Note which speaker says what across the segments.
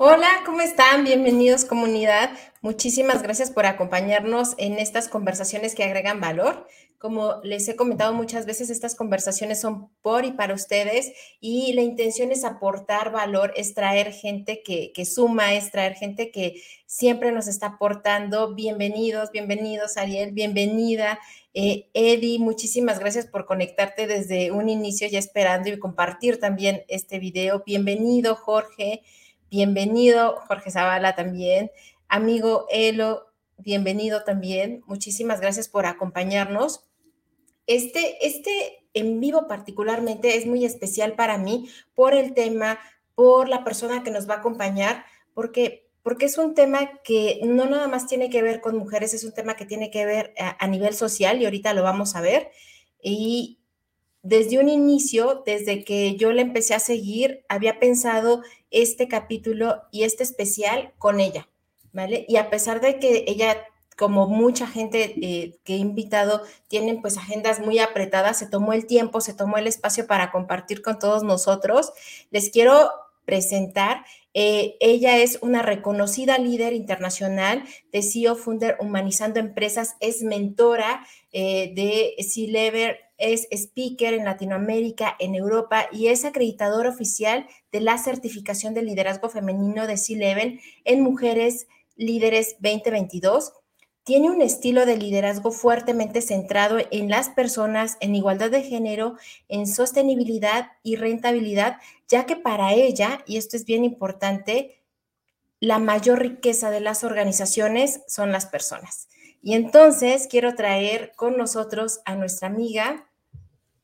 Speaker 1: Hola, ¿cómo están? Bienvenidos comunidad. Muchísimas gracias por acompañarnos en estas conversaciones que agregan valor. Como les he comentado muchas veces, estas conversaciones son por y para ustedes y la intención es aportar valor, es traer gente que, suma, es traer gente que siempre nos está aportando. Bienvenidos, bienvenidos Ariel, bienvenida. Eh, muchísimas gracias por conectarte desde un inicio ya esperando y compartir también este video. Bienvenido Jorge. Bienvenido, Jorge Zavala también. Amigo Elo, bienvenido también. Muchísimas gracias por acompañarnos. Este, este en vivo particularmente es muy especial para mí por el tema, por la persona que nos va a acompañar, porque, porque es un tema que no nada más tiene que ver con mujeres, es un tema que tiene que ver a, nivel social y ahorita lo vamos a ver. Y desde un inicio, desde que yo le empecé a seguir, había pensado este capítulo y este especial con ella, ¿vale? Y a pesar de que ella, como mucha gente eh, que he invitado, tienen pues agendas muy apretadas, se tomó el tiempo, se tomó el espacio para compartir con todos nosotros. Les quiero presentar. Eh, ella es una reconocida líder internacional de CEO Funder Humanizando Empresas, es mentora eh, de C-Lever es speaker en Latinoamérica, en Europa y es acreditador oficial de la certificación de liderazgo femenino de C-Level en Mujeres Líderes 2022. Tiene un estilo de liderazgo fuertemente centrado en las personas, en igualdad de género, en sostenibilidad y rentabilidad, ya que para ella, y esto es bien importante, la mayor riqueza de las organizaciones son las personas. Y entonces quiero traer con nosotros a nuestra amiga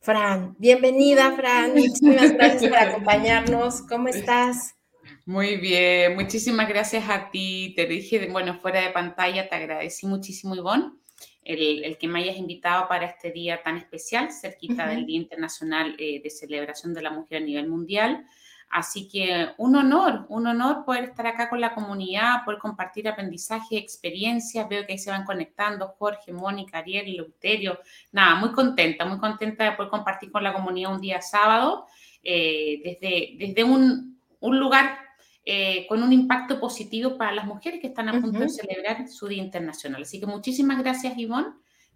Speaker 1: Fran. Bienvenida, Fran. Muchísimas gracias por acompañarnos. ¿Cómo estás?
Speaker 2: Muy bien, muchísimas gracias a ti. Te dije, bueno, fuera de pantalla, te agradecí muchísimo, Ivonne, el, el que me hayas invitado para este día tan especial, cerquita del Día Internacional eh, de Celebración de la Mujer a nivel mundial. Así que un honor, un honor poder estar acá con la comunidad, poder compartir aprendizaje, experiencias. Veo que ahí se van conectando Jorge, Mónica, Ariel, Leuterio. Nada, muy contenta, muy contenta de poder compartir con la comunidad un día sábado eh, desde, desde un, un lugar eh, con un impacto positivo para las mujeres que están a punto de celebrar su Día Internacional. Así que muchísimas gracias, Ivonne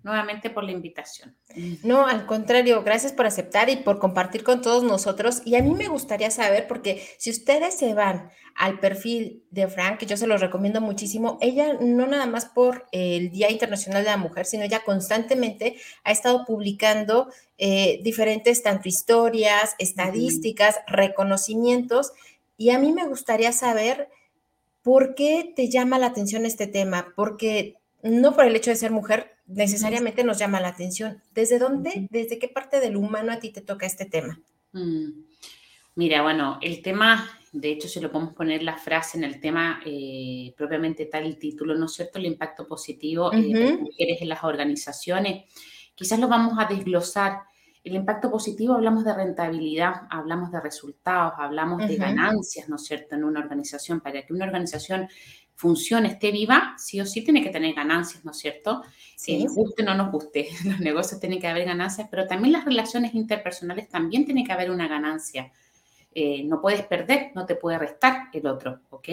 Speaker 2: nuevamente por la invitación.
Speaker 1: No, al contrario, gracias por aceptar y por compartir con todos nosotros. Y a mí me gustaría saber, porque si ustedes se van al perfil de Frank, que yo se los recomiendo muchísimo, ella no nada más por el Día Internacional de la Mujer, sino ella constantemente ha estado publicando eh, diferentes, tanto historias, estadísticas, reconocimientos. Y a mí me gustaría saber por qué te llama la atención este tema, porque no por el hecho de ser mujer, necesariamente nos llama la atención. ¿Desde dónde, desde qué parte del humano a ti te toca este tema?
Speaker 2: Mm. Mira, bueno, el tema, de hecho, si lo podemos poner la frase en el tema eh, propiamente tal, el título, ¿no es cierto? El impacto positivo eh, de las mujeres en las organizaciones. Quizás lo vamos a desglosar. El impacto positivo hablamos de rentabilidad, hablamos de resultados, hablamos de ganancias, ¿no es cierto?, en una organización. Para que una organización funcione, esté viva, sí o sí tiene que tener ganancias, ¿no es cierto? Sí. Eh, guste o no nos guste, los negocios tienen que haber ganancias, pero también las relaciones interpersonales también tiene que haber una ganancia. Eh, no puedes perder, no te puede restar el otro, ¿ok?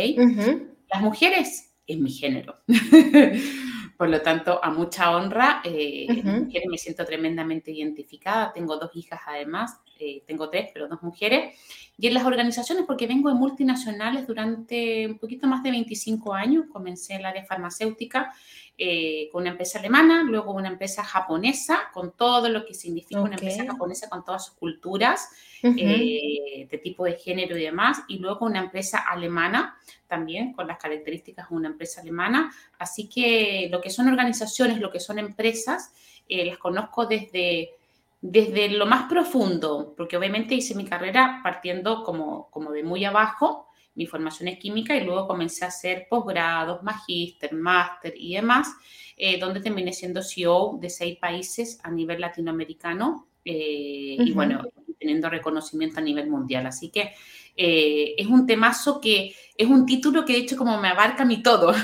Speaker 2: Las mujeres es mi género. Por lo tanto, a mucha honra, eh, mujeres me siento tremendamente identificada. Tengo dos hijas además, eh, tengo tres, pero dos mujeres. Y en las organizaciones, porque vengo de multinacionales durante un poquito más de 25 años, comencé en el área farmacéutica eh, con una empresa alemana, luego una empresa japonesa, con todo lo que significa una empresa japonesa, con todas sus culturas, eh, de tipo de género y demás, y luego una empresa alemana también, con las características de una empresa alemana. Así que lo que son organizaciones, lo que son empresas, las conozco desde desde lo más profundo, porque obviamente hice mi carrera partiendo como, como de muy abajo, mi formación es química y luego comencé a hacer posgrados, magíster, máster y demás, eh, donde terminé siendo CEO de seis países a nivel latinoamericano eh, y bueno, teniendo reconocimiento a nivel mundial. Así que eh, es un temazo que es un título que de hecho como me abarca mi todo.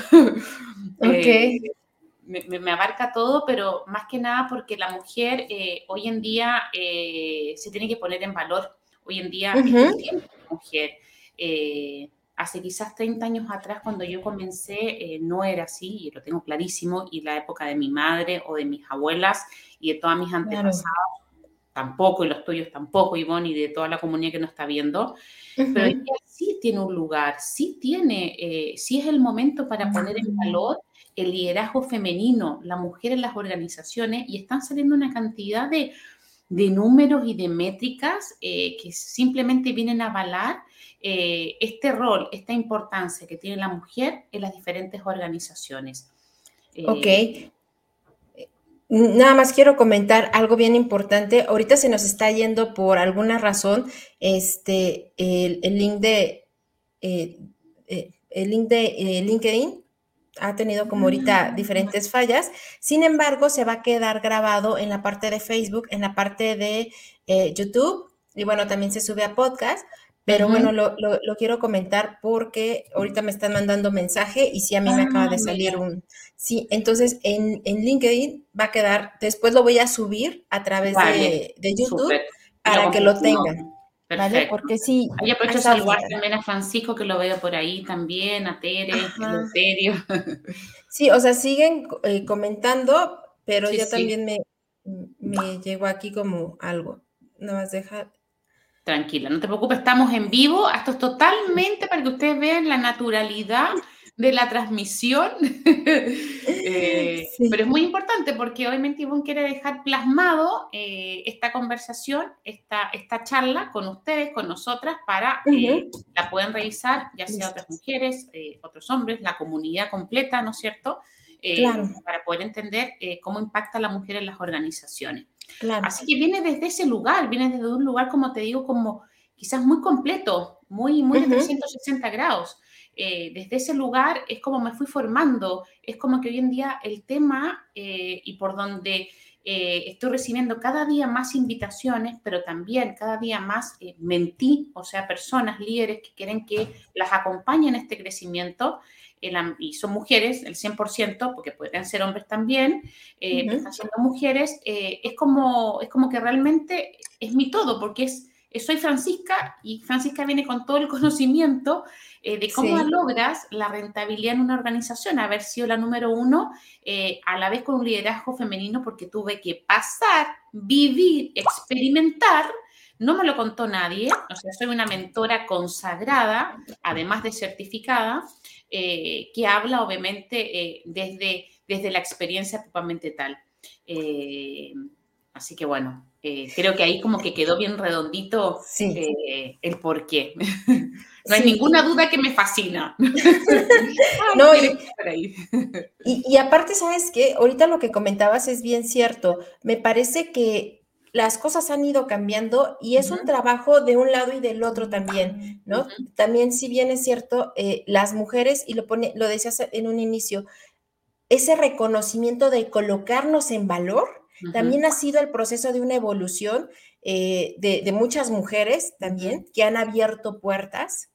Speaker 1: Ok.
Speaker 2: Me, abarca todo, pero más que nada porque la mujer hoy en día se tiene que poner en valor. Hoy en día es mujer. Eh, hace quizás 30 años atrás, cuando yo comencé, eh, no era así, y lo tengo clarísimo, y la época de mi madre o de mis abuelas y de todas mis antepasados, tampoco, y los tuyos tampoco, Ivonne, y de toda la comunidad que nos está viendo, pero ella sí tiene un lugar, sí tiene, eh, sí es el momento para poner en valor el liderazgo femenino, la mujer en las organizaciones, y están saliendo una cantidad de, de números y de métricas que simplemente vienen a avalar eh, este rol, esta importancia que tiene la mujer en las diferentes organizaciones.
Speaker 1: Eh, ok. Nada más quiero comentar algo bien importante. Ahorita se nos está yendo por alguna razón este, el, link de, eh, el link de LinkedIn. Ha tenido como ahorita mm. diferentes fallas. Sin embargo, se va a quedar grabado en la parte de Facebook, en la parte de YouTube y bueno, también se sube a podcast pero bueno, lo, quiero comentar porque ahorita me están mandando mensaje y sí, a mí me acaba de ah, salir un... Sí, entonces en, LinkedIn va a quedar, después lo voy a subir a través de, YouTube para que lo tengan. ¿Vale? Porque sí.
Speaker 2: Ahí aprovecho a saludar también a Francisco, que lo veo por ahí también, a Tere, a serio.
Speaker 1: Sí, o sea, siguen eh, comentando, pero yo también me, me llegó aquí como algo. Nada más deja,
Speaker 2: Tranquila, no te preocupes, estamos en vivo. Esto es totalmente para que ustedes vean la naturalidad de la transmisión. Eh, pero es muy importante porque obviamente Ivonne quiere dejar plasmado eh, esta conversación, esta, esta charla con ustedes, con nosotras, para que la puedan revisar, ya sea otras mujeres, eh, otros hombres, la comunidad completa, ¿no es cierto? Para poder entender cómo impacta la mujer en las organizaciones. Así que viene desde ese lugar, viene desde un lugar, como te digo, como quizás muy completo, muy, muy de 360 grados. Eh, desde ese lugar es como me fui formando, es como que hoy en día el tema eh, y por donde eh, estoy recibiendo cada día más invitaciones, pero también cada día más mentí, o sea, personas, líderes que quieren que las acompañen en este crecimiento, y son mujeres, el 100%, porque pueden ser hombres también, eh, están siendo mujeres, es, como, es como que realmente es mi todo, porque es, soy Francisca y Francisca viene con todo el conocimiento eh, de cómo logras la rentabilidad en una organización, haber sido la número uno, a la vez con un liderazgo femenino, porque tuve que pasar, vivir, experimentar no me lo contó nadie, o sea, soy una mentora consagrada, además de certificada, eh, que habla obviamente eh, desde, desde la experiencia propiamente tal. Eh, así que bueno, creo que ahí como que quedó bien redondito el por qué. No hay ninguna duda que me fascina.
Speaker 1: no, y, y, aparte, ¿sabes qué? Ahorita lo que comentabas es bien cierto. Me parece que las cosas han ido cambiando y es un trabajo de un lado y del otro también, ¿no? También, si bien es cierto, eh, las mujeres, y lo, pone, lo decías en un inicio, ese reconocimiento de colocarnos en valor, también ha sido el proceso de una evolución eh, de, muchas mujeres también que han abierto puertas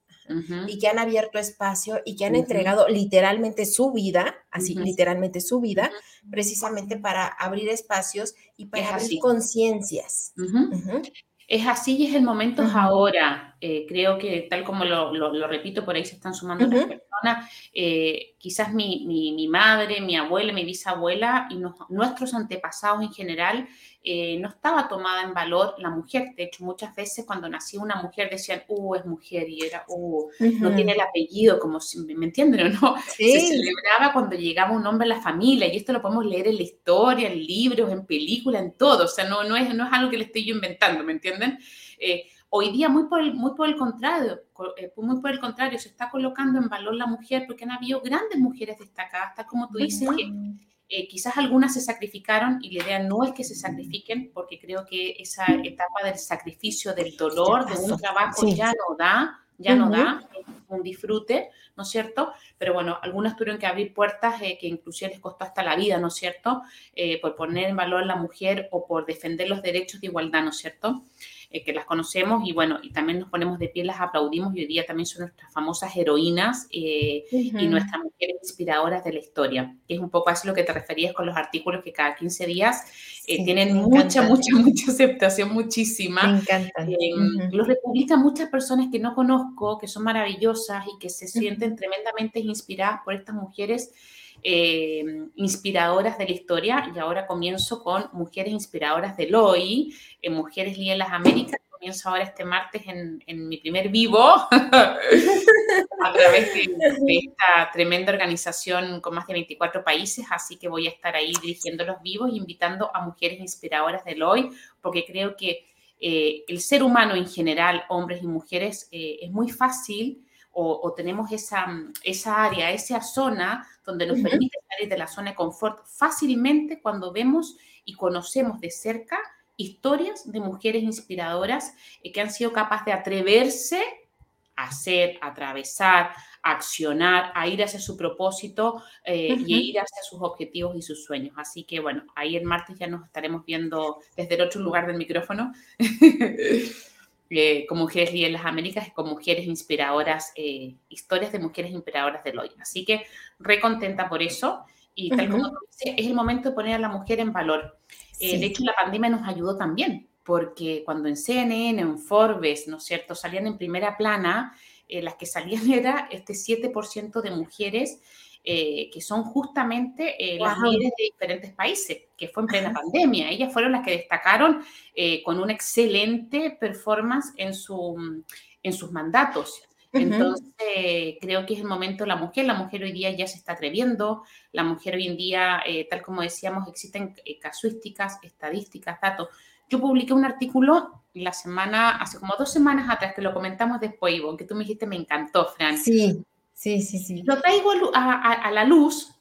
Speaker 1: y que han abierto espacio y que han entregado literalmente su vida, así literalmente su vida, precisamente para abrir espacios y para abrir conciencias.
Speaker 2: Es así y es el momento ahora. Eh, creo que tal como lo, repito, por ahí se están sumando las personas. Eh, quizás mi, mi, madre, mi abuela, mi bisabuela y nuestros antepasados en general eh, no estaba tomada en valor la mujer. De hecho, muchas veces cuando nacía una mujer decían, uh, es mujer, y era, uh, no tiene el apellido, como si, ¿me entienden o no? Se celebraba cuando llegaba un hombre a la familia, y esto lo podemos leer en la historia, en libros, en películas, en todo. O sea, no, no, es, no es algo que le estoy yo inventando, ¿me entienden? Eh, hoy día, muy por, el, muy por el contrario, eh, muy por el contrario, se está colocando en valor la mujer porque han habido grandes mujeres destacadas, tal como tú dices, que Eh, quizás algunas se sacrificaron y la idea no es que se sacrifiquen, porque creo que esa etapa del sacrificio, del dolor, de un trabajo ya no da, ya no da un disfrute, ¿no es cierto? Pero bueno, algunas tuvieron que abrir puertas eh, que inclusive les costó hasta la vida, ¿no es cierto? Eh, por poner en valor a la mujer o por defender los derechos de igualdad, ¿no es cierto? Eh, que las conocemos y bueno, y también nos ponemos de pie, las aplaudimos y hoy día también son nuestras famosas heroínas y nuestras mujeres inspiradoras de la historia, que es un poco así lo que te referías con los artículos que cada 15 días tienen mucha, mucha, mucha aceptación, muchísima. Me encantan. Los republican muchas personas que no conozco, que son maravillosas y que se sienten tremendamente inspiradas por estas mujeres eh, inspiradoras de la historia y ahora comienzo con Mujeres Inspiradoras del Hoy, en Mujeres Líderes las Américas. Comienzo ahora este martes en, mi primer vivo a través de, esta tremenda organización con más de 24 países, así que voy a estar ahí dirigiendo los vivos, invitando a mujeres inspiradoras del hoy, porque creo que eh, el ser humano en general, hombres y mujeres, eh, es muy fácil o, tenemos esa, esa área, esa zona donde nos permite salir de la zona de confort fácilmente cuando vemos y conocemos de cerca historias de mujeres inspiradoras eh, que han sido capaces de atreverse a hacer, a atravesar, a accionar, a ir hacia su propósito eh, y ir hacia sus objetivos y sus sueños. Así que bueno, ahí el martes ya nos estaremos viendo desde el otro lugar del micrófono. Eh, con Mujeres Líderes en las Américas, con mujeres inspiradoras, eh, historias de mujeres inspiradoras del hoy. Así que re contenta por eso. Y tal como tú dices, es el momento de poner a la mujer en valor. Eh, de hecho, la pandemia nos ayudó también, porque cuando en CNN, en Forbes, ¿no es cierto?, salían en primera plana, las que salían era este 7% de mujeres eh, que son justamente eh, las líderes de diferentes países, que fue en plena pandemia. Ellas fueron las que destacaron eh, con una excelente performance en, su, en sus mandatos. Entonces, creo que es el momento de la mujer. La mujer hoy día ya se está atreviendo. La mujer hoy en día, tal como decíamos, existen casuísticas, estadísticas, datos. Yo publiqué un artículo la semana, hace como dos semanas atrás, que lo comentamos después, Ivo, que tú me dijiste, me encantó, Fran.
Speaker 1: Sí. Sí, sí, sí.
Speaker 2: Lo traigo a, la luz.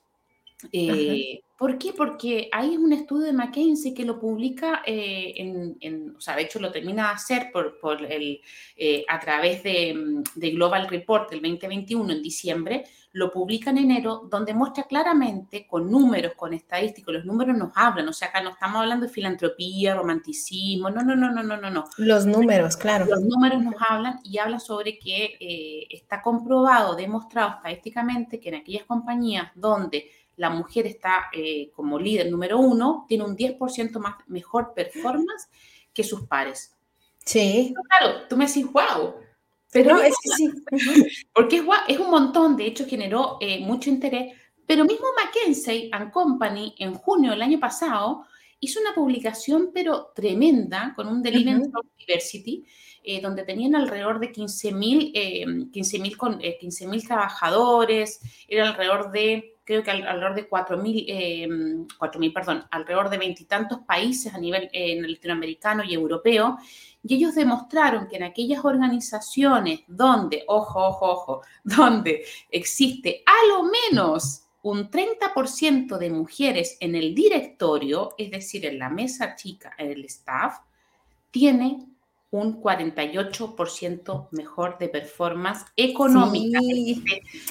Speaker 2: Eh, ¿Por qué? Porque hay un estudio de McKinsey que lo publica eh, en, o sea, de hecho lo termina de hacer por, por el, eh, a través de, de, Global Report del 2021 en diciembre, lo publica en enero, donde muestra claramente con números, con estadísticos, los números nos hablan, o sea, acá no estamos hablando de filantropía, romanticismo, no, no, no, no, no, no, no.
Speaker 1: Los números, claro.
Speaker 2: Los números nos hablan y habla sobre que eh, está comprobado, demostrado estadísticamente que en aquellas compañías donde la mujer está eh, como líder número uno, tiene un 10% más mejor performance que sus pares.
Speaker 1: Sí.
Speaker 2: claro, tú me decís, wow,
Speaker 1: pero es que sí.
Speaker 2: Porque es, es un montón, de hecho generó eh, mucho interés, pero mismo McKinsey and Company en junio del año pasado hizo una publicación pero tremenda con un Delivery uh Diversity, eh, donde tenían alrededor de 15.000 eh, 15 15 trabajadores, era alrededor de creo que alrededor de 4.000, eh, 4.000, perdón, alrededor de veintitantos países a nivel eh, latinoamericano y europeo, y ellos demostraron que en aquellas organizaciones donde, ojo, ojo, ojo, donde existe a lo menos un 30% de mujeres en el directorio, es decir, en la mesa chica, en el staff, tiene un 48% mejor de performance económica.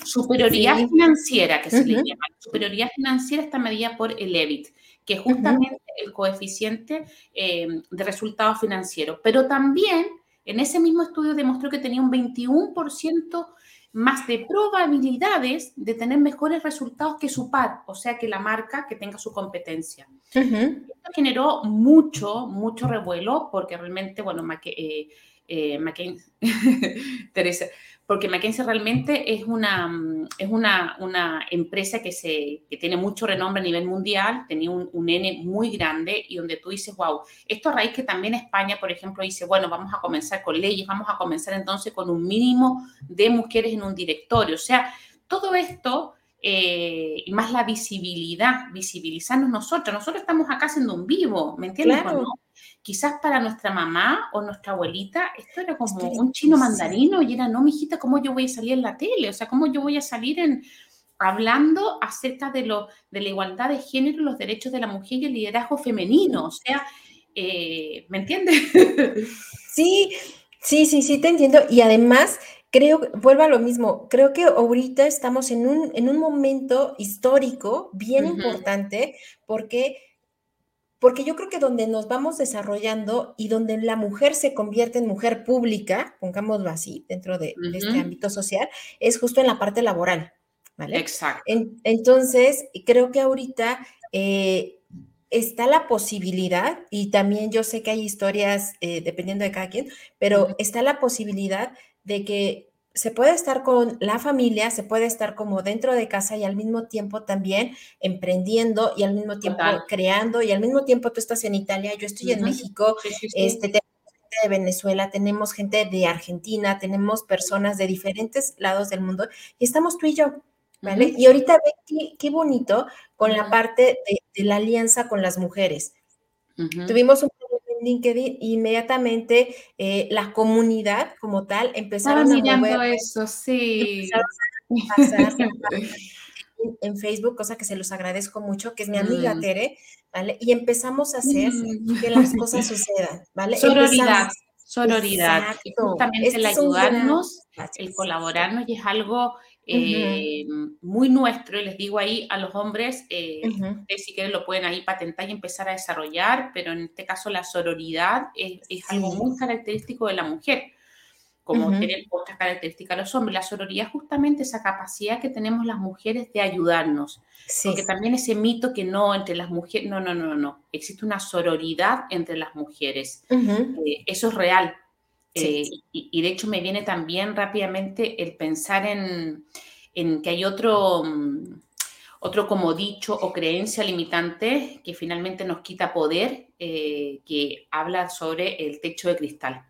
Speaker 2: Superioridad financiera, que se le llama. Superioridad financiera está medida por el EBIT, que es justamente el coeficiente eh, de resultado financiero. Pero también en ese mismo estudio demostró que tenía un 21% más de probabilidades de tener mejores resultados que su par, o sea, que la marca que tenga su competencia. Esto generó mucho, mucho revuelo porque realmente, bueno, eh, eh, McKinsey, Teresa, porque McKinsey realmente es una, mm, es una, una empresa que, se, que tiene mucho renombre a nivel mundial, tenía un, un, N muy grande y donde tú dices, wow, esto a raíz que también España, por ejemplo, dice, bueno, vamos a comenzar con leyes, vamos a comenzar entonces con un mínimo de mujeres en un directorio. O sea, todo esto eh, y más la visibilidad, visibilizarnos nosotros. Nosotros estamos acá haciendo un vivo, ¿me entiendes? Quizás para nuestra mamá o nuestra abuelita esto era como un chino mandarino y era, no, mijita, ¿cómo yo voy a salir en la tele? O sea, ¿cómo yo voy a salir en, hablando acerca de, lo, de la igualdad de género, los derechos de la mujer y el liderazgo femenino. O sea, eh, ¿me entiendes?
Speaker 1: Sí, sí, sí, sí, te entiendo. Y además, creo, vuelvo a lo mismo, creo que ahorita estamos en un, en un momento histórico bien importante porque porque yo creo que donde nos vamos desarrollando y donde la mujer se convierte en mujer pública, pongámoslo así, dentro de, este ámbito social, es justo en la parte laboral, ¿vale?
Speaker 2: Exacto.
Speaker 1: entonces, creo que ahorita eh, está la posibilidad, y también yo sé que hay historias, eh, dependiendo de cada quien, pero está la posibilidad de que se puede estar con la familia, se puede estar como dentro de casa y al mismo tiempo también emprendiendo y al mismo tiempo creando y al mismo tiempo tú estás en Italia, yo estoy en México, este tenemos gente de Venezuela, tenemos gente de Argentina, tenemos personas de diferentes lados del mundo y estamos tú y yo, ¿vale? Y ahorita ve qué, bonito con la parte de, la alianza con las mujeres. Tuvimos un LinkedIn, inmediatamente eh, la comunidad como tal empezaron
Speaker 2: a mover, eso, sí.
Speaker 1: en Facebook, cosa que se los agradezco mucho, que es mi amiga mm. Tere, ¿vale? Y empezamos a hacer mm. que las cosas sucedan, ¿vale?
Speaker 2: Sororidad, sororidad. Y justamente el ayudarnos, el colaborarnos, y es algo eh, muy nuestro, y les digo ahí a los hombres, eh, si quieren lo pueden ahí patentar y empezar a desarrollar, pero en este caso la sororidad es, algo muy característico de la mujer, como tienen otras características los hombres. La sororidad es justamente esa capacidad que tenemos las mujeres de ayudarnos, porque también ese mito que no entre las mujeres, no, no, no, no, existe una sororidad entre las mujeres, eh, eso es real eh, y, de hecho me viene también rápidamente el pensar en, que hay otro, mm, otro como dicho o creencia limitante que finalmente nos quita poder, eh, que habla sobre el techo de cristal.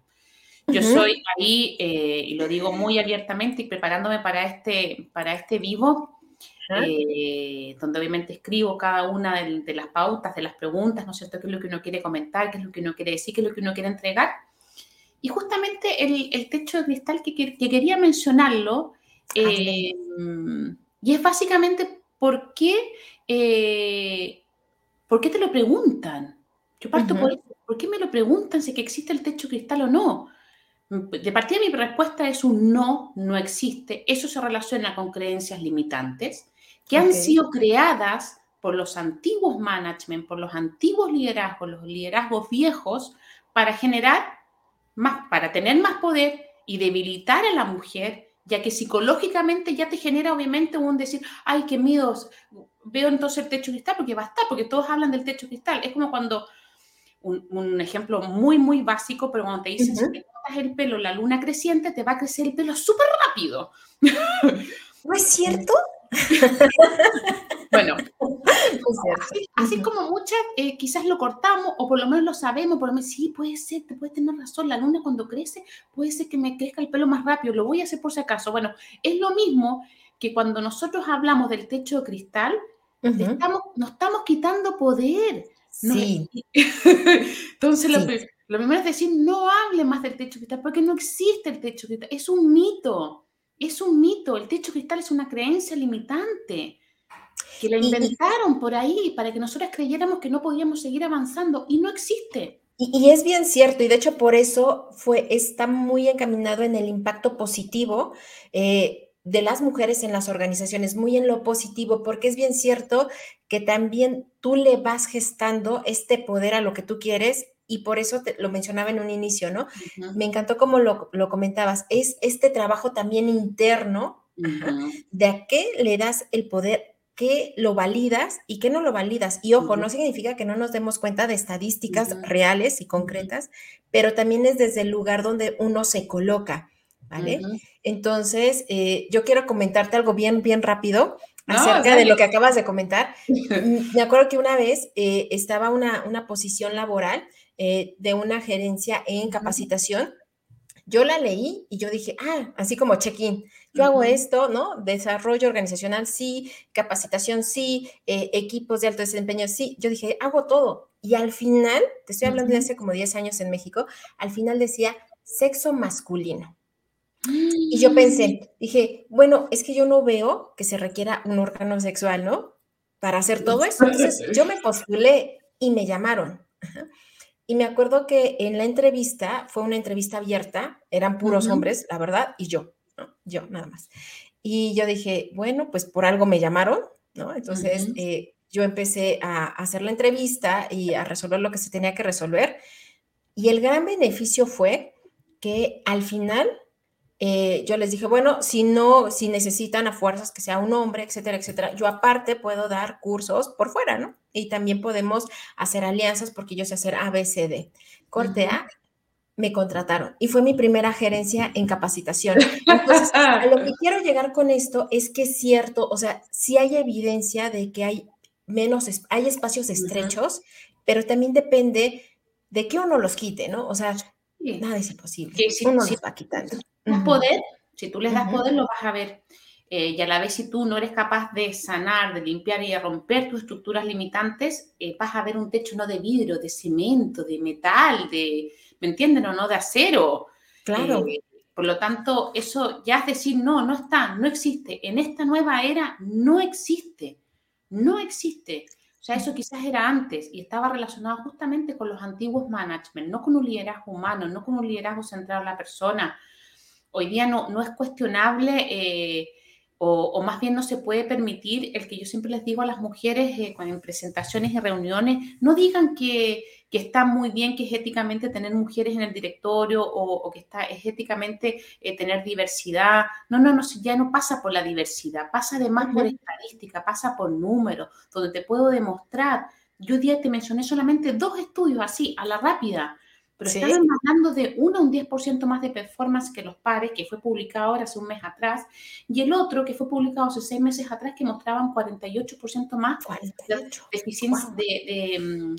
Speaker 2: Yo soy ahí, eh, y lo digo muy abiertamente y preparándome para este, para este vivo, donde obviamente escribo cada una de, de, las pautas, de las preguntas, ¿no es cierto? ¿Qué es lo que uno quiere comentar? ¿Qué es lo que uno quiere decir? ¿Qué es lo que uno quiere entregar? Y justamente el, techo de cristal que, quería mencionarlo, eh, y es básicamente por qué, eh, por qué te lo preguntan. Yo parto por ¿por qué me lo preguntan si que existe el techo de cristal o no? De partida mi respuesta es un no, no existe. Eso se relaciona con creencias limitantes que han sido creadas por los antiguos management, por los antiguos liderazgos, los liderazgos viejos, para generar más, para tener más poder y debilitar a la mujer, ya que psicológicamente ya te genera obviamente un decir, ay, qué miedos, veo entonces el techo cristal porque va a estar, porque todos hablan del techo cristal. Es como cuando, un, ejemplo muy, muy básico, pero cuando te dicen, si te cortas el pelo, la luna creciente, te va a crecer el pelo súper rápido.
Speaker 1: ¿No es cierto?
Speaker 2: bueno, así, como muchas eh, quizás lo cortamos o por lo menos lo sabemos, por lo menos sí, puede ser, te puede tener razón, la luna cuando crece puede ser que me crezca el pelo más rápido, lo voy a hacer por si acaso. Bueno, es lo mismo que cuando nosotros hablamos del techo de cristal, estamos, nos estamos quitando poder.
Speaker 1: Sí.
Speaker 2: Entonces, Lo, lo primero es decir, no hable más del techo de cristal, porque no existe el techo de cristal, es un mito. Es un mito, el techo cristal es una creencia limitante que la inventaron por ahí para que nosotros creyéramos que no podíamos seguir avanzando y no existe.
Speaker 1: Y, es bien cierto, y de hecho por eso fue, está muy encaminado en el impacto positivo eh, de las mujeres en las organizaciones, muy en lo positivo, porque es bien cierto que también tú le vas gestando este poder a lo que tú quieres y por eso te, lo mencionaba en un inicio, ¿no? Me encantó como lo, comentabas, es este trabajo también interno de a qué le das el poder, qué lo validas y qué no lo validas. Y ojo, no significa que no nos demos cuenta de estadísticas reales y concretas, pero también es desde el lugar donde uno se coloca, ¿vale? Entonces, eh, yo quiero comentarte algo bien, bien rápido acerca de lo que acabas de comentar. Me acuerdo que una vez eh, estaba una, una posición laboral eh, de una gerencia en capacitación. Yo la leí y yo dije, ah, así como check-in, yo hago esto, ¿no? Desarrollo organizacional, sí, capacitación, sí, eh, equipos de alto desempeño, sí. Yo dije, hago todo. Y al final, te estoy hablando de hace como 10 años en México, al final decía sexo masculino. Y yo pensé, dije, bueno, es que yo no veo que se requiera un órgano sexual, ¿no? Para hacer todo eso. Entonces yo me postulé y me llamaron. Y me acuerdo que en la entrevista, fue una entrevista abierta, eran puros hombres, la verdad, y yo, ¿no? Yo nada más. Y yo dije, bueno, pues por algo me llamaron, ¿no? Entonces eh, yo empecé a hacer la entrevista y a resolver lo que se tenía que resolver. Y el gran beneficio fue que al final eh, yo les dije, bueno, si no, si necesitan a fuerzas que sea un hombre, etcétera, etcétera, yo aparte puedo dar cursos por fuera, ¿no? Y también podemos hacer alianzas porque yo sé hacer ABCD. Corte A, me contrataron y fue mi primera gerencia en capacitación. Entonces, a lo que quiero llegar con esto es que es cierto, o sea, sí hay evidencia de que hay menos, hay espacios estrechos, pero también depende de que uno los quite, ¿no? O sea, nada es imposible. uno los va quitando
Speaker 2: poder, si tú les das poder, lo vas a ver. Eh, y a la vez, si tú no eres capaz de sanar, de limpiar y de romper tus estructuras limitantes, eh, vas a ver un techo no de vidrio, de cemento, de metal, de, ¿me entienden o no? De acero.
Speaker 1: Claro.
Speaker 2: Eh, por lo tanto, eso ya es decir, no, no está, no existe. En esta nueva era no existe, no existe. Sea, eso quizás era antes y estaba relacionado justamente con los antiguos management, no con un liderazgo humano, no con un liderazgo centrado en la persona, hoy día no, no es cuestionable eh, o, más bien no se puede permitir el que yo siempre les digo a las mujeres eh, en presentaciones y reuniones, no digan que, que, está muy bien, que es éticamente tener mujeres en el directorio o, que está, es éticamente eh, tener diversidad. No, no, no, ya no pasa por la diversidad, pasa además por estadística, pasa por números, donde te puedo demostrar. Yo día te mencioné solamente dos estudios así, a la rápida, pero estaban hablando de uno un 10% más de performance que los pares, que fue publicado ahora hace un mes atrás, y el otro que fue publicado hace seis meses atrás, que mostraban 48% más de, mm, mm,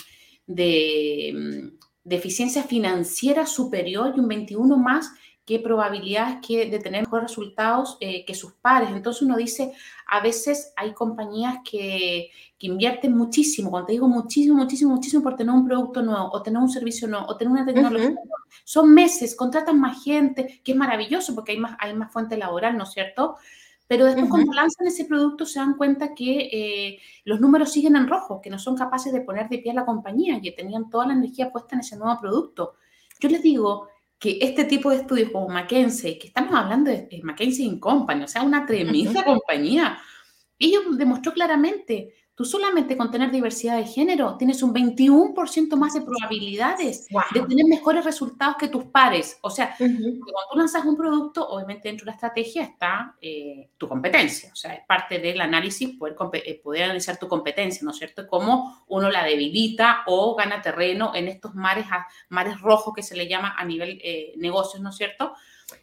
Speaker 2: de, eficiencia financiera superior y un 21 más qué probabilidades que de tener mejores resultados eh, que sus pares. Entonces uno dice, a veces hay compañías que, que, invierten muchísimo, cuando te digo muchísimo, muchísimo, muchísimo por tener un producto nuevo o tener un servicio nuevo o tener una tecnología nueva. Son meses, contratan más gente, que es maravilloso porque hay más, hay más fuente laboral, ¿no es cierto? Pero después cuando lanzan ese producto se dan cuenta que eh, los números siguen en rojo, que no son capaces de poner de pie a la compañía, que tenían toda la energía puesta en ese nuevo producto. Yo les digo, que este tipo de estudios como McKinsey, que estamos hablando de, McKinsey Company, o sea, una tremenda compañía, ellos demostró claramente Tú solamente con tener diversidad de género tienes un 21% más de probabilidades de tener mejores resultados que tus pares. O sea, cuando tú lanzas un producto, obviamente dentro de la estrategia está eh, tu competencia. O sea, es parte del análisis poder, eh, poder analizar tu competencia, ¿no es cierto? Cómo uno la debilita o gana terreno en estos mares, mares rojos que se le llama a nivel eh, negocios, ¿no es cierto?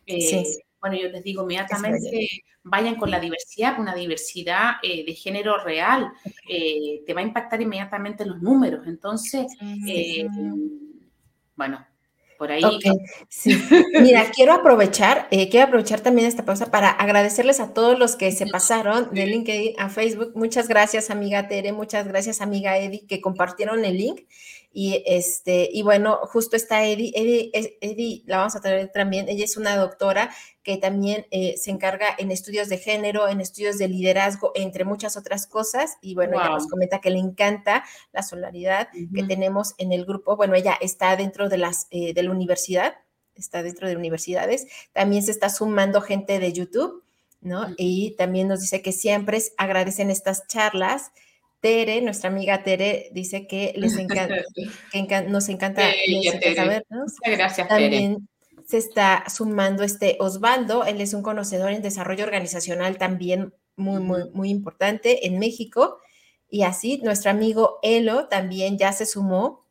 Speaker 2: sí bueno, yo les digo inmediatamente, vayan con la diversidad, una diversidad eh, de género real, eh, te va a impactar inmediatamente los números. Entonces, eh, bueno, por ahí.
Speaker 1: Mira, quiero aprovechar, quiero aprovechar también esta pausa para agradecerles a todos los que se pasaron de LinkedIn a Facebook. Muchas gracias, amiga Tere, muchas gracias, amiga Eddie, que compartieron el link. Y, este, y bueno, justo está Eddie. Eddie, la vamos a traer también. Ella es una doctora que también eh, se encarga en estudios de género, en estudios de liderazgo, entre muchas otras cosas. Y bueno, ella nos comenta que le encanta la solidaridad que tenemos en el grupo. Bueno, ella está dentro de, las, eh, de la universidad, está dentro de universidades. También se está sumando gente de YouTube, ¿no? Y también nos dice que siempre agradecen estas charlas Tere, nuestra amiga Tere, dice que les encanta, que nos encanta, vernos.
Speaker 2: Muchas gracias,
Speaker 1: También se está sumando este Osvaldo, él es un conocedor en desarrollo organizacional también muy, muy, muy importante en México. Y así, nuestro amigo Elo también ya se sumó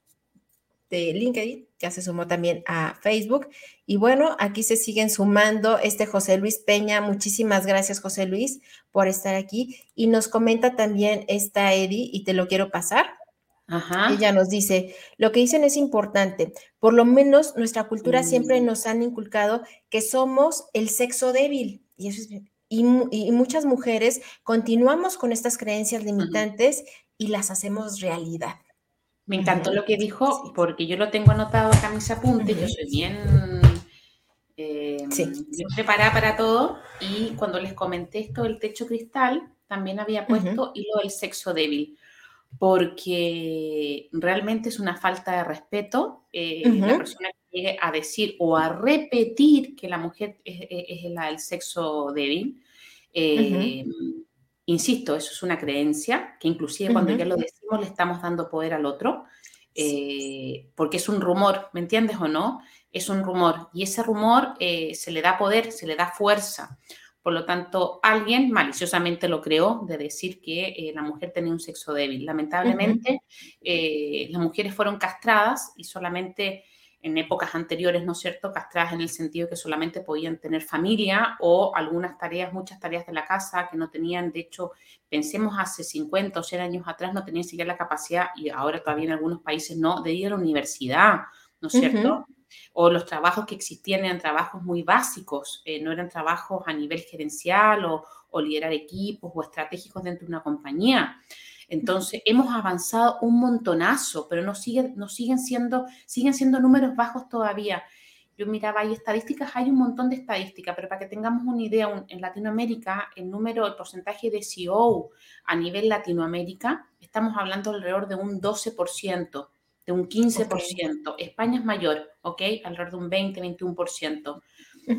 Speaker 1: de LinkedIn ya se sumó también a Facebook. Y bueno, aquí se siguen sumando este José Luis Peña. Muchísimas gracias, José Luis, por estar aquí. Y nos comenta también esta Eddie, y te lo quiero pasar. Ajá. Ella nos dice, lo que dicen es importante. Por lo menos nuestra cultura siempre nos han inculcado que somos el sexo débil. Y, eso y, muchas mujeres continuamos con estas creencias limitantes y las hacemos realidad.
Speaker 2: Me encantó lo que dijo, porque yo lo tengo anotado acá en mis apuntes, yo soy bien, eh, sí. yo preparada para todo y cuando les comenté esto del techo cristal, también había puesto y lo del sexo débil, porque realmente es una falta de respeto eh, la persona que llegue a decir o a repetir que la mujer es, es, la del sexo débil. Eh, insisto, eso es una creencia que inclusive cuando ya lo decimos le estamos dando poder al otro. Eh, porque es un rumor, ¿me entiendes o no? Es un rumor y ese rumor se le da poder, se le da fuerza. Por lo tanto, alguien maliciosamente lo creó de decir que eh, la mujer tenía un sexo débil. Lamentablemente, eh, las mujeres fueron castradas y solamente en épocas anteriores, ¿no es cierto?, castradas en el sentido que solamente podían tener familia o algunas tareas, muchas tareas de la casa que no tenían, de hecho, pensemos hace 50 o 100 años atrás, no tenían siquiera la capacidad, y ahora todavía en algunos países no, de ir a la universidad, ¿no es cierto? o los trabajos que existían eran trabajos muy básicos, eh, no eran trabajos a nivel gerencial o, liderar equipos o estratégicos dentro de una compañía. Entonces, hemos avanzado un montonazo, pero no siguen, no siguen, siendo, siguen siendo números bajos todavía. Yo miraba, hay estadísticas, hay un montón de estadísticas, pero para que tengamos una idea, en Latinoamérica, el número, el porcentaje de CEO a nivel Latinoamérica, estamos hablando alrededor de un 12% de un 15%. España es mayor, ¿ok? Alrededor de un 20, 21%.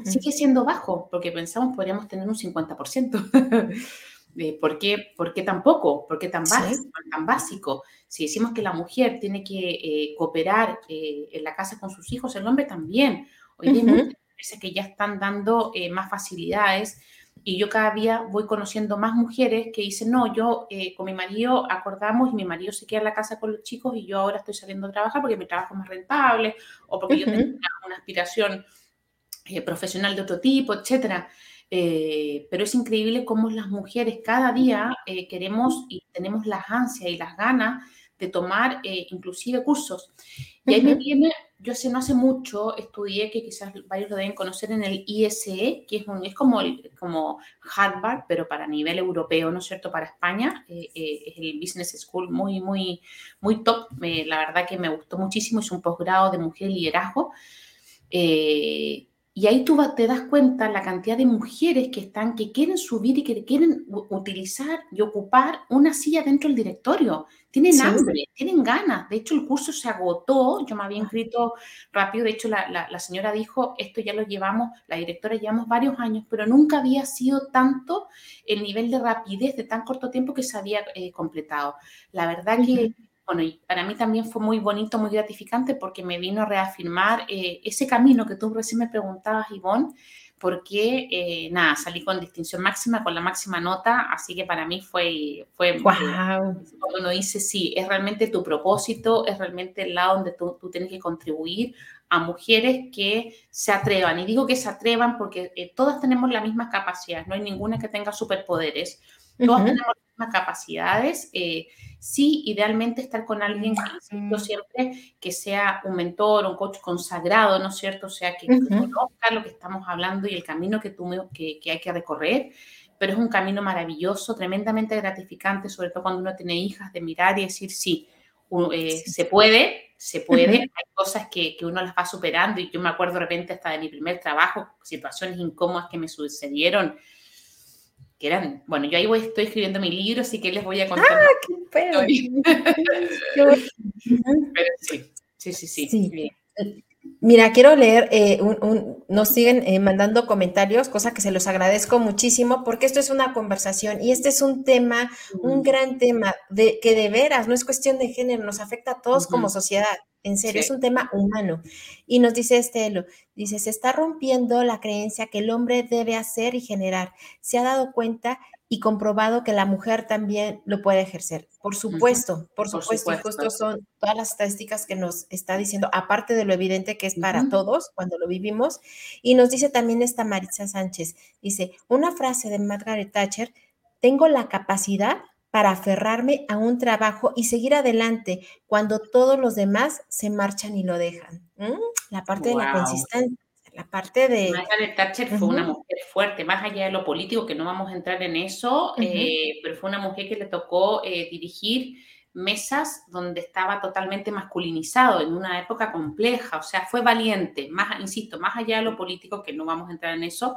Speaker 2: Sigue siendo bajo, porque pensamos podríamos tener un 50%. Eh, ¿Por, qué, ¿Por qué tan poco? ¿Por qué tan, básico, tan básico? Si decimos que la mujer tiene que eh, cooperar eh, en la casa con sus hijos, el hombre también. Hoy día hay muchas empresas que ya están dando más facilidades y yo cada día voy conociendo más mujeres que dicen, no, yo eh, con mi marido acordamos y mi marido se queda en la casa con los chicos y yo ahora estoy saliendo a trabajar porque mi trabajo es más rentable o porque yo tengo una, aspiración eh, profesional de otro tipo, etcétera. Eh, pero es increíble cómo las mujeres cada día queremos y tenemos las ansias y las ganas de tomar inclusive cursos. Y ahí me viene yo hace no hace mucho estudié, que quizás varios lo deben conocer, en el ISE, que es, es como, el, como Harvard, pero para nivel europeo, ¿no es cierto?, para España. Eh, eh, es el Business School muy, muy, muy top. la verdad que me gustó muchísimo. Es un posgrado de mujer y liderazgo. Y ahí tú te das cuenta la cantidad de mujeres que están, que quieren subir y que quieren utilizar y ocupar una silla dentro del directorio. Tienen hambre, tienen ganas. De hecho, el curso se agotó. Yo me había inscrito rápido. De hecho, la, señora dijo, esto ya lo llevamos, la directora llevamos varios años, pero nunca había sido tanto el nivel de rapidez de tan corto tiempo que se había eh, completado. La verdad que bueno, y para mí también fue muy bonito, muy gratificante porque me vino a reafirmar eh, ese camino que tú recién me preguntabas, Ivonne, porque eh, nada, salí con distinción máxima, con la máxima nota, así que para mí fue, fue
Speaker 1: wow.
Speaker 2: cuando uno dice, sí, es realmente tu propósito, es realmente el lado donde tú, tú tienes que contribuir a mujeres que se atrevan. Y digo que se atrevan porque eh, todas tenemos las mismas capacidades, no hay ninguna que tenga superpoderes, todas tenemos las mismas capacidades sí, idealmente estar con alguien, que siempre, que sea un mentor, un coach consagrado, ¿no es cierto? O sea, que, conozca lo que estamos hablando y el camino que, tú, que, que hay que recorrer, pero es un camino maravilloso, tremendamente gratificante, sobre todo cuando uno tiene hijas, de mirar y decir, sí, eh, se puede, se puede, hay cosas que, que, uno las va superando y yo me acuerdo de repente hasta de mi primer trabajo, situaciones incómodas que me sucedieron, eran, bueno, yo ahí voy, estoy escribiendo mi libro, así que les voy a contar.
Speaker 1: ¡Ah, qué
Speaker 2: sí, sí, sí, sí.
Speaker 1: Mira, quiero leer, eh, nos siguen eh, mandando comentarios, cosa que se los agradezco muchísimo, porque esto es una conversación y este es un tema, un mm. gran tema, de, que de veras no es cuestión de género, nos afecta a todos como sociedad. En serio, es un tema humano. Y nos dice Estelo, dice, se está rompiendo la creencia que el hombre debe hacer y generar. Se ha dado cuenta y comprobado que la mujer también lo puede ejercer. Por supuesto, por supuesto, y justo son todas las estadísticas que nos está diciendo, aparte de lo evidente que es para todos cuando lo vivimos. Y nos dice también esta Maritza Sánchez, dice, una frase de Margaret Thatcher, tengo la capacidad para aferrarme a un trabajo y seguir adelante cuando todos los demás se marchan y lo dejan. La parte de la consistencia, la parte de...
Speaker 2: Margaret Thatcher fue una mujer fuerte, más allá de lo político, que no vamos a entrar en eso, eh, pero fue una mujer que le tocó eh, dirigir mesas donde estaba totalmente masculinizado en una época compleja, o sea, fue valiente, más, insisto, más allá de lo político, que no vamos a entrar en eso,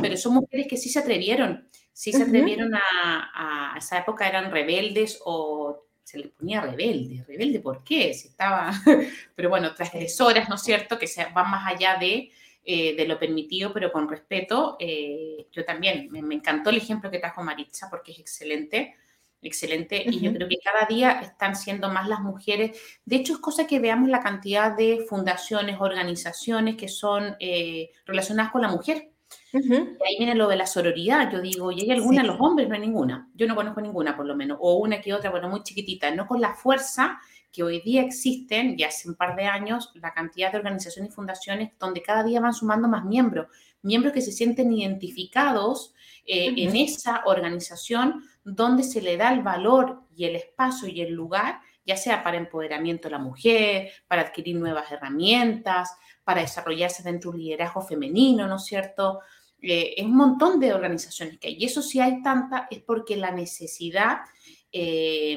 Speaker 2: pero son mujeres que sí se atrevieron, sí se atrevieron a, a esa época, eran rebeldes o se le ponía rebelde. ¿Rebelde por qué? Si estaba, pero bueno, transgresoras, ¿no es cierto? Que se van más allá de, eh, de lo permitido, pero con respeto. Eh, yo también, me, encantó el ejemplo que trajo Maritza porque es excelente, excelente. Y yo creo que cada día están siendo más las mujeres. De hecho, es cosa que veamos la cantidad de fundaciones, organizaciones que son eh, relacionadas con la mujer. Y ahí viene lo de la sororidad. Yo digo, ¿y hay alguna? Los hombres no hay ninguna. Yo no conozco ninguna, por lo menos. O una que otra, bueno, muy chiquitita. No con la fuerza que hoy día existen, y hace un par de años, la cantidad de organizaciones y fundaciones donde cada día van sumando más miembros. Miembros que se sienten identificados eh, en esa organización donde se le da el valor y el espacio y el lugar, ya sea para empoderamiento de la mujer, para adquirir nuevas herramientas, para desarrollarse dentro de un liderazgo femenino, ¿no es cierto? Eh, es un montón de organizaciones que hay. Y eso si hay tanta es porque la necesidad eh,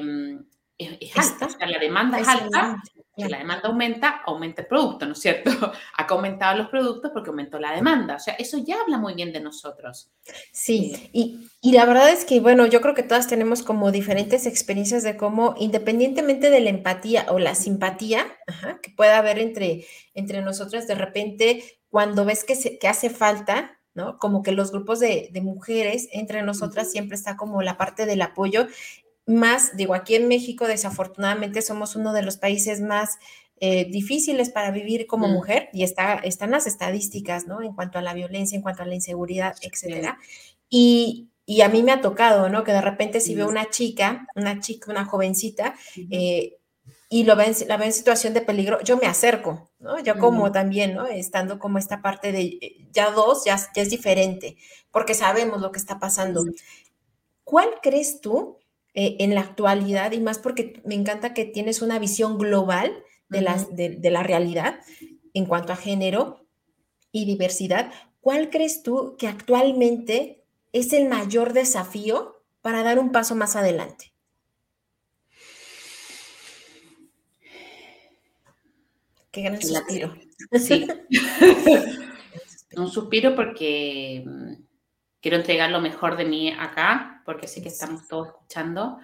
Speaker 2: es, alta, o sea, la demanda es, alta, la demanda aumenta, aumenta el producto, ¿no es cierto? Ha aumentado los productos porque aumentó la demanda. O sea, eso ya habla muy bien de nosotros.
Speaker 1: Sí, y, y, la verdad es que, bueno, yo creo que todas tenemos como diferentes experiencias de cómo, independientemente de la empatía o la simpatía que pueda haber entre, entre nosotras, de repente, cuando ves que, se, que hace falta, ¿no? Como que los grupos de, de, mujeres entre nosotras siempre está como la parte del apoyo más, digo, aquí en México desafortunadamente somos uno de los países más eh, difíciles para vivir como mm. mujer y está, están las estadísticas, ¿no? En cuanto a la violencia, en cuanto a la inseguridad, etcétera. Y, y, a mí me ha tocado, ¿no? Que de repente si veo una chica, una chica, una jovencita, eh, y lo ven, la veo en situación de peligro, yo me acerco, ¿no? Yo como también, ¿no? Estando como esta parte de eh, ya dos, ya, ya es diferente, porque sabemos lo que está pasando. ¿Cuál crees tú eh, en la actualidad y más porque me encanta que tienes una visión global de, las, de, la realidad en cuanto a género y diversidad. ¿Cuál crees tú que actualmente es el mayor desafío para dar un paso más adelante? Qué gran suspiro.
Speaker 2: Sí. un suspiro porque mm, quiero entregar lo mejor de mí acá, porque sé que estamos todos escuchando,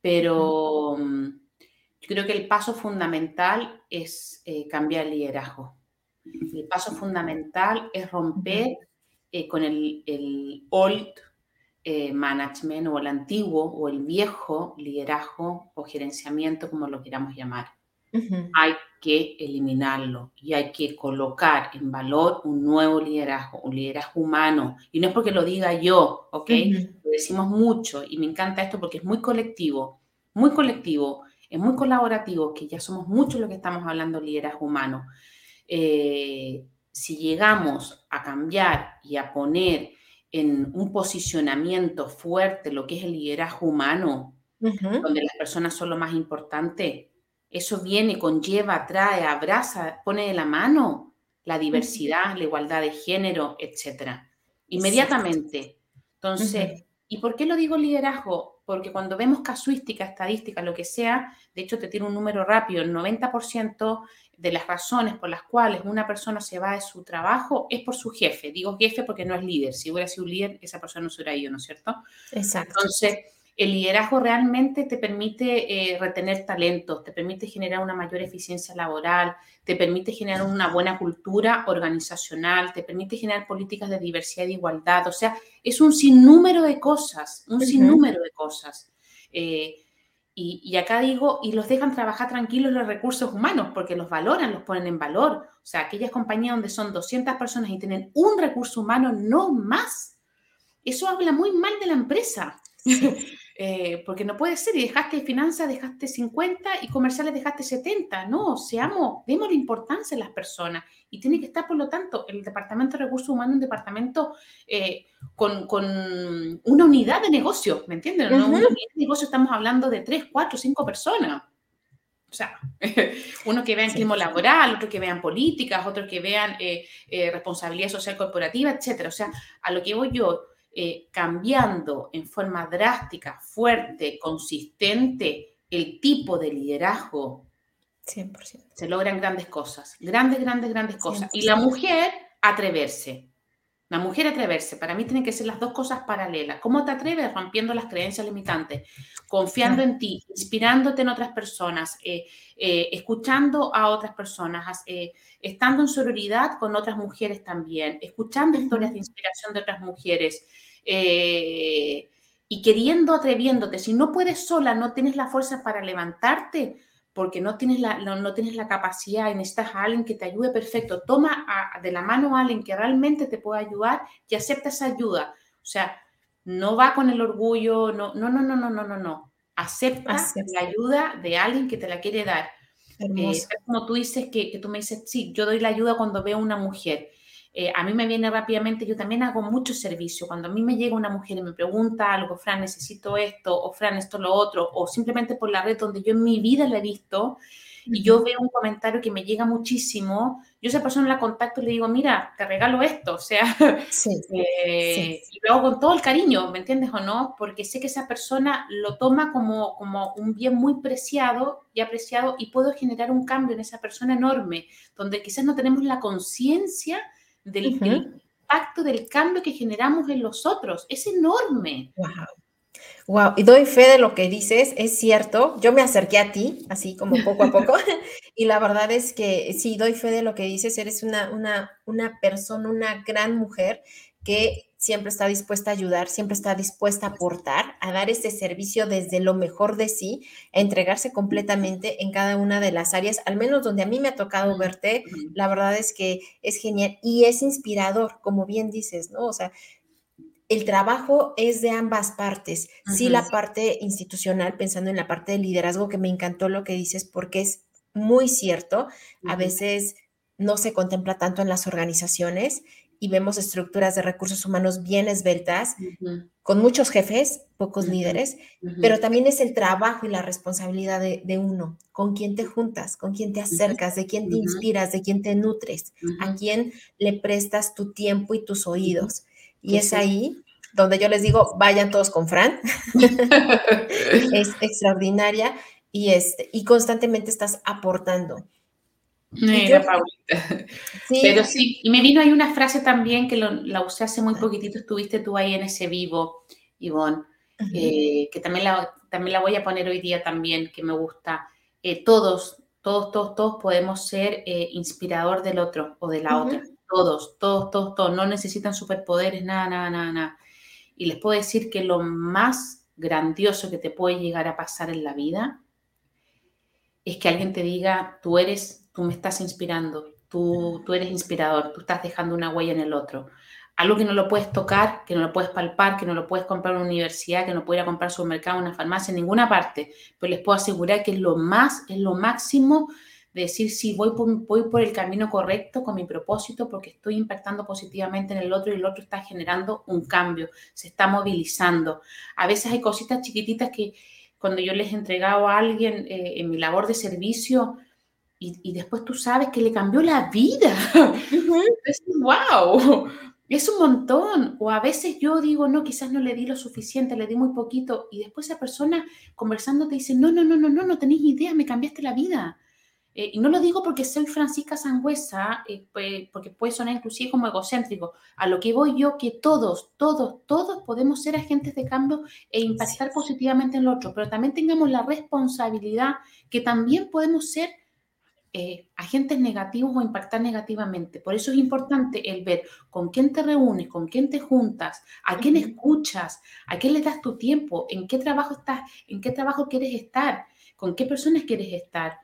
Speaker 2: pero mm, yo creo que el paso fundamental es eh, cambiar el liderazgo. El paso fundamental es romper eh, con el, old eh, management o el antiguo o el viejo liderazgo o gerenciamiento, como lo queramos llamar. Hay que eliminarlo y hay que colocar en valor un nuevo liderazgo, un liderazgo humano. Y no es porque lo diga yo, ¿ok? Lo decimos mucho y me encanta esto porque es muy colectivo, muy colectivo, es muy colaborativo, que ya somos muchos los que estamos hablando de liderazgo humano. Eh, si llegamos a cambiar y a poner en un posicionamiento fuerte lo que es el liderazgo humano, donde las personas son lo más importante, eso viene, conlleva, trae, abraza, pone de la mano la diversidad, la igualdad de género, etc. Inmediatamente. Entonces, ¿y por qué lo digo liderazgo? Porque cuando vemos casuística, estadística, lo que sea, de hecho te tiene un número rápido, el 90% de las razones por las cuales una persona se va de su trabajo es por su jefe. Digo jefe porque no es líder. Si hubiera sido un líder, esa persona no se hubiera ido, ¿no es cierto?
Speaker 1: Exacto.
Speaker 2: Entonces, el liderazgo realmente te permite eh, retener talentos, te permite generar una mayor eficiencia laboral, te permite generar una buena cultura organizacional, te permite generar políticas de diversidad e igualdad. O sea, es un sinnúmero de cosas, un sinnúmero de cosas. Eh, y, y, acá digo, y los dejan trabajar tranquilos los recursos humanos, porque los valoran, los ponen en valor. O sea, aquellas compañías donde son 200 personas y tienen un recurso humano, no más. Eso habla muy mal de la empresa. Eh, porque no puede ser, y dejaste finanzas, dejaste 50 y comerciales dejaste 70. No, seamos, demos la importancia a las personas y tiene que estar, por lo tanto, el Departamento de Recursos Humanos, un departamento eh, con, con, una unidad de negocio, ¿me entienden? Una unidad de negocio estamos hablando de 3, 4, 5 personas. O sea, uno que vea en clima laboral, otro que vean políticas, otro que vean eh, responsabilidad social corporativa, etcétera. O sea, a lo que voy yo, eh, cambiando en forma drástica, fuerte, consistente el tipo de liderazgo, 100%. se logran grandes cosas, grandes, grandes, grandes cosas. Y la mujer, atreverse. La mujer atreverse, para mí tienen que ser las dos cosas paralelas. ¿Cómo te atreves? Rompiendo las creencias limitantes, confiando en ti, inspirándote en otras personas, eh, eh, escuchando a otras personas, eh, estando en sororidad con otras mujeres también, escuchando historias de inspiración de otras mujeres y queriendo, atreviéndote. Si no puedes sola, no tienes la fuerza para levantarte, porque no tienes la, no, tienes la capacidad y necesitas a alguien que te ayude perfecto. Toma de la mano a alguien que realmente te pueda ayudar y acepta esa ayuda. O sea, no va con el orgullo, no, no, no, no, no, no, no, no. Acepta la ayuda de alguien que te la quiere dar. Eh, como tú dices que, que, tú me dices, sí, yo doy la ayuda cuando veo una mujer. Eh, a mí me viene rápidamente, yo también hago mucho servicio. Cuando a mí me llega una mujer y me pregunta algo, Fran, necesito esto, o Fran, esto, lo otro, o simplemente por la red donde yo en mi vida la he visto, y yo veo un comentario que me llega muchísimo, yo a esa persona la contacto y le digo, mira, te regalo esto, o sea, eh, y lo hago con todo el cariño, ¿me entiendes o no? Porque sé que esa persona lo toma como, como un bien muy preciado y apreciado y puedo generar un cambio en esa persona enorme, donde quizás no tenemos la conciencia del, impacto del cambio que generamos en los otros. Es enorme.
Speaker 1: Wow. Wow, y doy fe de lo que dices, es cierto. Yo me acerqué a ti, así como poco a poco, y la verdad es que sí, doy fe de lo que dices. Eres una, una, una persona, una gran mujer que siempre está dispuesta a ayudar, siempre está dispuesta a aportar, a dar ese servicio desde lo mejor de sí, a entregarse completamente en cada una de las áreas, al menos donde a mí me ha tocado verte, la verdad es que es genial y es inspirador, como bien dices, ¿no? O sea, el trabajo es de ambas partes. Sí, la parte institucional, pensando en la parte de liderazgo, que me encantó lo que dices, porque es muy cierto, a veces no se contempla tanto en las organizaciones y vemos estructuras de recursos humanos bien esbeltas, con muchos jefes, pocos líderes, pero también es el trabajo y la responsabilidad de, uno, con quién te juntas, con quién te acercas, de quién te inspiras, de quién te nutres, a quién le prestas tu tiempo y tus oídos. Y es ahí donde yo les digo, vayan todos con Fran. es extraordinaria y, este, y constantemente estás aportando.
Speaker 2: Mira, Paulita. Pero sí, y me vino ahí una frase también que la usé hace muy poquitito, estuviste tú ahí en ese vivo, Ivonne, eh, que también la, también la voy a poner hoy día también, que me gusta. Eh, todos, todos, todos, todos podemos ser eh, inspirador del otro o de la otra. Todos, todos, todos, todos. No necesitan superpoderes, nada, nada, nada, nada. Y les puedo decir que lo más grandioso que te puede llegar a pasar en la vida es que alguien te diga, tú eres tú me estás inspirando, tú, tú eres inspirador, tú estás dejando una huella en el otro. Algo que no lo puedes tocar, que no lo puedes palpar, que no lo puedes comprar en una universidad, que no puedes ir a comprar en un mercado, en una farmacia, en ninguna parte. Pero les puedo asegurar que es lo más, es lo máximo de decir si voy por, voy por el camino correcto con mi propósito porque estoy impactando positivamente en el otro y el otro está generando un cambio, se está movilizando. A veces hay cositas chiquititas que cuando yo les he entregado a alguien eh, en mi labor de servicio, y, después tú sabes que le cambió la vida. es, wow, es un montón. O a veces yo digo, no, quizás no le di lo suficiente, le di muy poquito. Y después esa persona conversando te dice, no, no, no, no, no, no tenéis idea, me cambiaste la vida. Eh, y no lo digo porque soy Francisca Sangüesa, eh, porque puede sonar inclusive como egocéntrico. A lo que voy yo, que todos, todos, todos podemos ser agentes de cambio e impactar positivamente en el otro, pero también tengamos la responsabilidad que también podemos ser eh, agentes negativos o impactar negativamente. Por eso es importante el ver con quién te reúnes, con quién te juntas, a quién escuchas, a quién le das tu tiempo, en qué trabajo estás, en qué trabajo quieres estar, con qué personas quieres estar.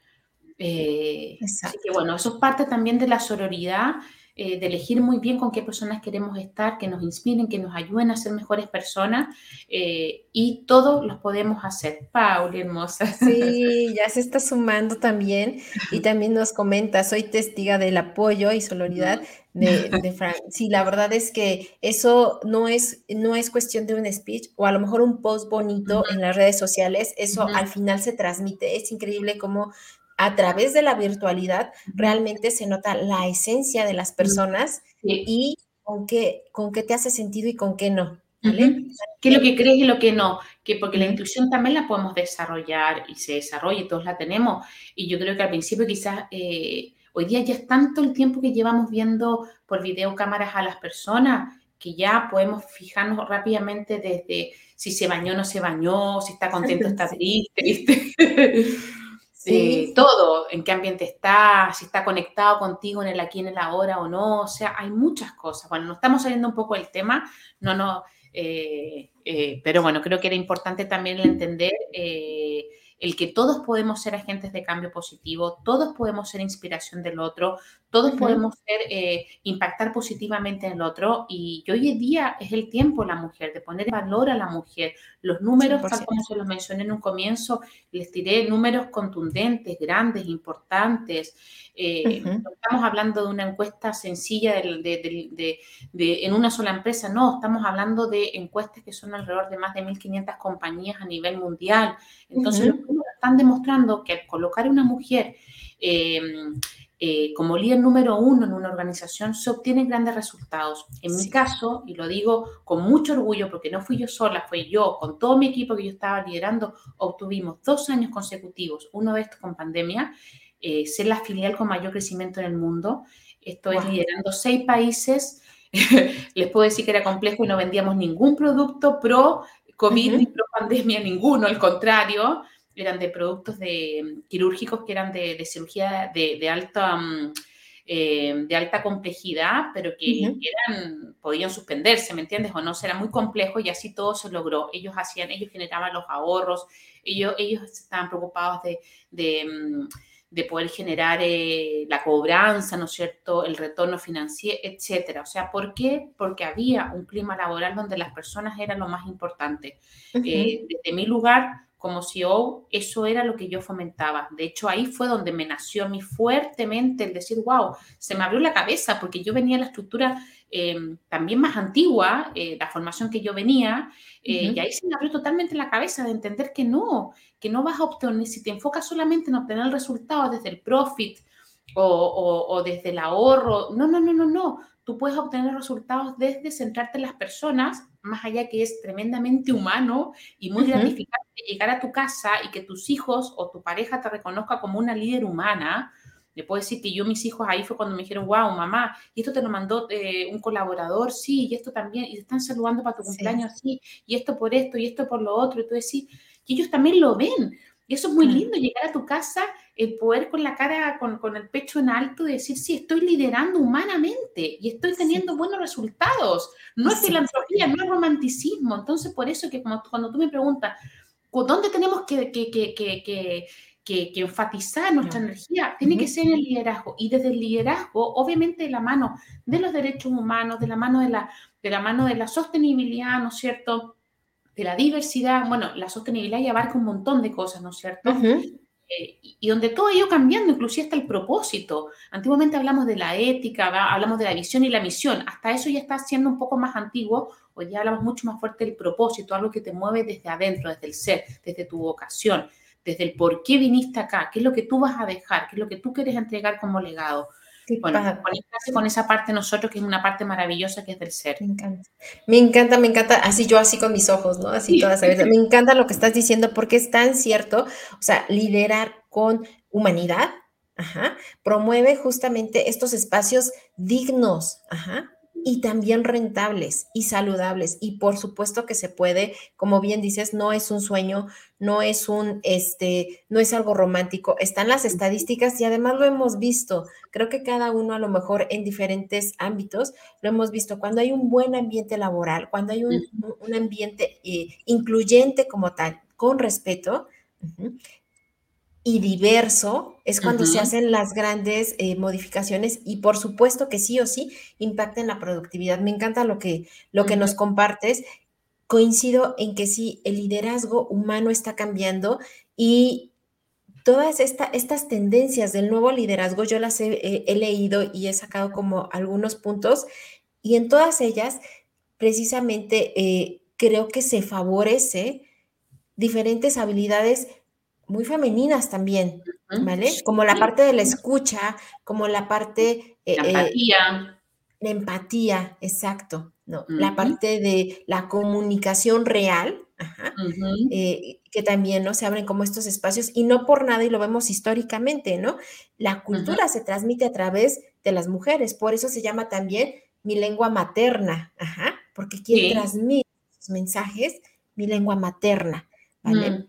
Speaker 2: Eh, así que bueno, eso es parte también de la sororidad eh, de elegir muy bien con qué personas queremos estar, que nos inspiren, que nos ayuden a ser mejores personas eh, y todos los podemos hacer. Pauli, hermosa.
Speaker 1: Sí, ya se está sumando también y también nos comenta, soy testiga del apoyo y solidaridad de, de Frank. Sí, la verdad es que eso no es, no es cuestión de un speech o a lo mejor un post bonito en las redes sociales, eso al final se transmite. Es increíble cómo a través de la virtualidad realmente se nota la esencia de las personas y con qué, con qué te hace sentido y con qué no.
Speaker 2: ¿Qué es lo que crees y lo que no? Que porque la intuición también la podemos desarrollar y se desarrolla y todos la tenemos. Y yo creo que al principio quizás eh, hoy día ya es tanto el tiempo que llevamos viendo por videocámaras a las personas que ya podemos fijarnos rápidamente desde si se bañó o no se bañó, si está contento o está triste, ¿viste? Sí. todo, en qué ambiente está, si está conectado contigo en el aquí, en el ahora o no, o sea, hay muchas cosas. Bueno, nos estamos saliendo un poco del tema, no, no, eh, eh, pero bueno, creo que era importante también entender eh, el que todos podemos ser agentes de cambio positivo, todos podemos ser inspiración del otro, todos podemos ser, eh, impactar positivamente en el otro y hoy en día es el tiempo la mujer, de poner valor a la mujer. Los números, tal como se los mencioné en un comienzo, les tiré números contundentes, grandes, importantes. Eh, no estamos hablando de una encuesta sencilla de, en una sola empresa, no, estamos hablando de encuestas que son alrededor de más de 1.500 compañías a nivel mundial. Entonces, están demostrando que al colocar a una mujer eh, eh, como líder número uno en una organización se obtienen grandes resultados. En mi caso, y lo digo con mucho orgullo porque no fui yo sola, fue yo, con todo mi equipo que yo estaba liderando, obtuvimos dos años consecutivos, uno de estos con pandemia, eh, ser la filial con mayor crecimiento en el mundo. Estoy liderando seis países. Les puedo decir que era complejo y no vendíamos ningún producto pro COVID ni pro pandemia, ninguno, al contrario eran de productos de, quirúrgicos que eran de, cirugía de, alta, mm, eh, de alta complejidad, pero que eran, podían suspenderse, ¿me entiendes? O no, era muy complejo y así todo se logró. Ellos hacían, ellos generaban los ahorros, ellos, ellos estaban preocupados de, mm, poder generar eh, la cobranza, ¿no es cierto?, el retorno financiero, etcétera. O sea, ¿por qué? Porque había un clima laboral donde las personas eran lo más importante. Eh, desde mi lugar, como CEO, eso era lo que yo fomentaba. De hecho, ahí fue donde me nació a mí fuertemente el decir, wow, se me abrió la cabeza porque yo venía de la estructura eh, también más antigua, eh, la formación que yo venía, eh, y ahí se me abrió totalmente la cabeza de entender que no, que no vas a obtener, si te enfocas solamente en obtener el resultado desde el profit o, o desde el ahorro, no, no, no, no, no, tú puedes obtener resultados desde centrarte en las personas, más allá que es tremendamente humano y muy gratificante llegar a tu casa y que tus hijos o tu pareja te reconozca como una líder humana. Puedo decir que yo, mis hijos, ahí fue cuando me dijeron, wow, mamá, y esto te lo mandó eh, un colaborador, sí, y esto también, y te están saludando para tu cumpleaños, sí, y esto por esto, y esto por lo otro, y tú decís, y ellos también lo ven. Y eso es muy lindo, llegar a tu casa, el poder con la cara, con, con el pecho en alto, y decir, sí, estoy liderando humanamente y estoy teniendo buenos resultados. No es filantropía, no es romanticismo. Entonces, por eso que cuando tú me preguntas, ¿dónde tenemos que, que, que, que enfatizar nuestra energía? Tiene que ser en el liderazgo. Y desde el liderazgo, obviamente, de la mano de los derechos humanos, de la mano de la, de la, mano de la sostenibilidad, ¿no es cierto? de la diversidad, bueno, la sostenibilidad ya abarca un montón de cosas, ¿no es cierto? Eh, y donde todo ha ido cambiando, inclusive hasta el propósito. Antiguamente hablamos de la ética, hablamos de la visión y la misión, hasta eso ya está siendo un poco más antiguo, hoy ya hablamos mucho más fuerte del propósito, algo que te mueve desde adentro, desde el ser, desde tu vocación, desde el por qué viniste acá, qué es lo que tú vas a dejar, qué es lo que tú quieres entregar como legado. Bueno, con esa parte nosotros, que es una parte maravillosa que es del ser.
Speaker 1: Me encanta, me encanta, me encanta, así yo así con mis ojos, ¿no? Así todas Me encanta lo que estás diciendo porque es tan cierto, o sea, liderar con humanidad, ajá, promueve justamente estos espacios dignos, ajá, y también rentables y saludables. Y por supuesto que se puede, como bien dices, no es un sueño, no es un, este, no es algo romántico. Están las estadísticas y además lo hemos visto. Creo que cada uno a lo mejor en diferentes ámbitos lo hemos visto. Cuando hay un buen ambiente laboral, cuando hay un, ambiente eh, incluyente como tal, con respeto, y diverso es cuando se hacen las grandes eh, modificaciones y por supuesto que sí o sí impacta en la productividad. Me encanta lo que, lo que nos compartes. Coincido en que sí, el liderazgo humano está cambiando y todas estas tendencias del nuevo liderazgo yo las he, leído y he sacado como algunos puntos y en todas ellas precisamente eh, creo que se favorece diferentes habilidades muy femeninas también, ¿vale? Como la parte de la escucha, como la parte...
Speaker 2: Eh, la empatía.
Speaker 1: La empatía, exacto, ¿no? La parte de la comunicación real, eh, que también, ¿no? Se abren como estos espacios y no por nada, y lo vemos históricamente, ¿no? La cultura se transmite a través de las mujeres, por eso se llama también mi lengua materna, ajá, porque quien transmite sus mensajes, mi lengua materna, ¿vale?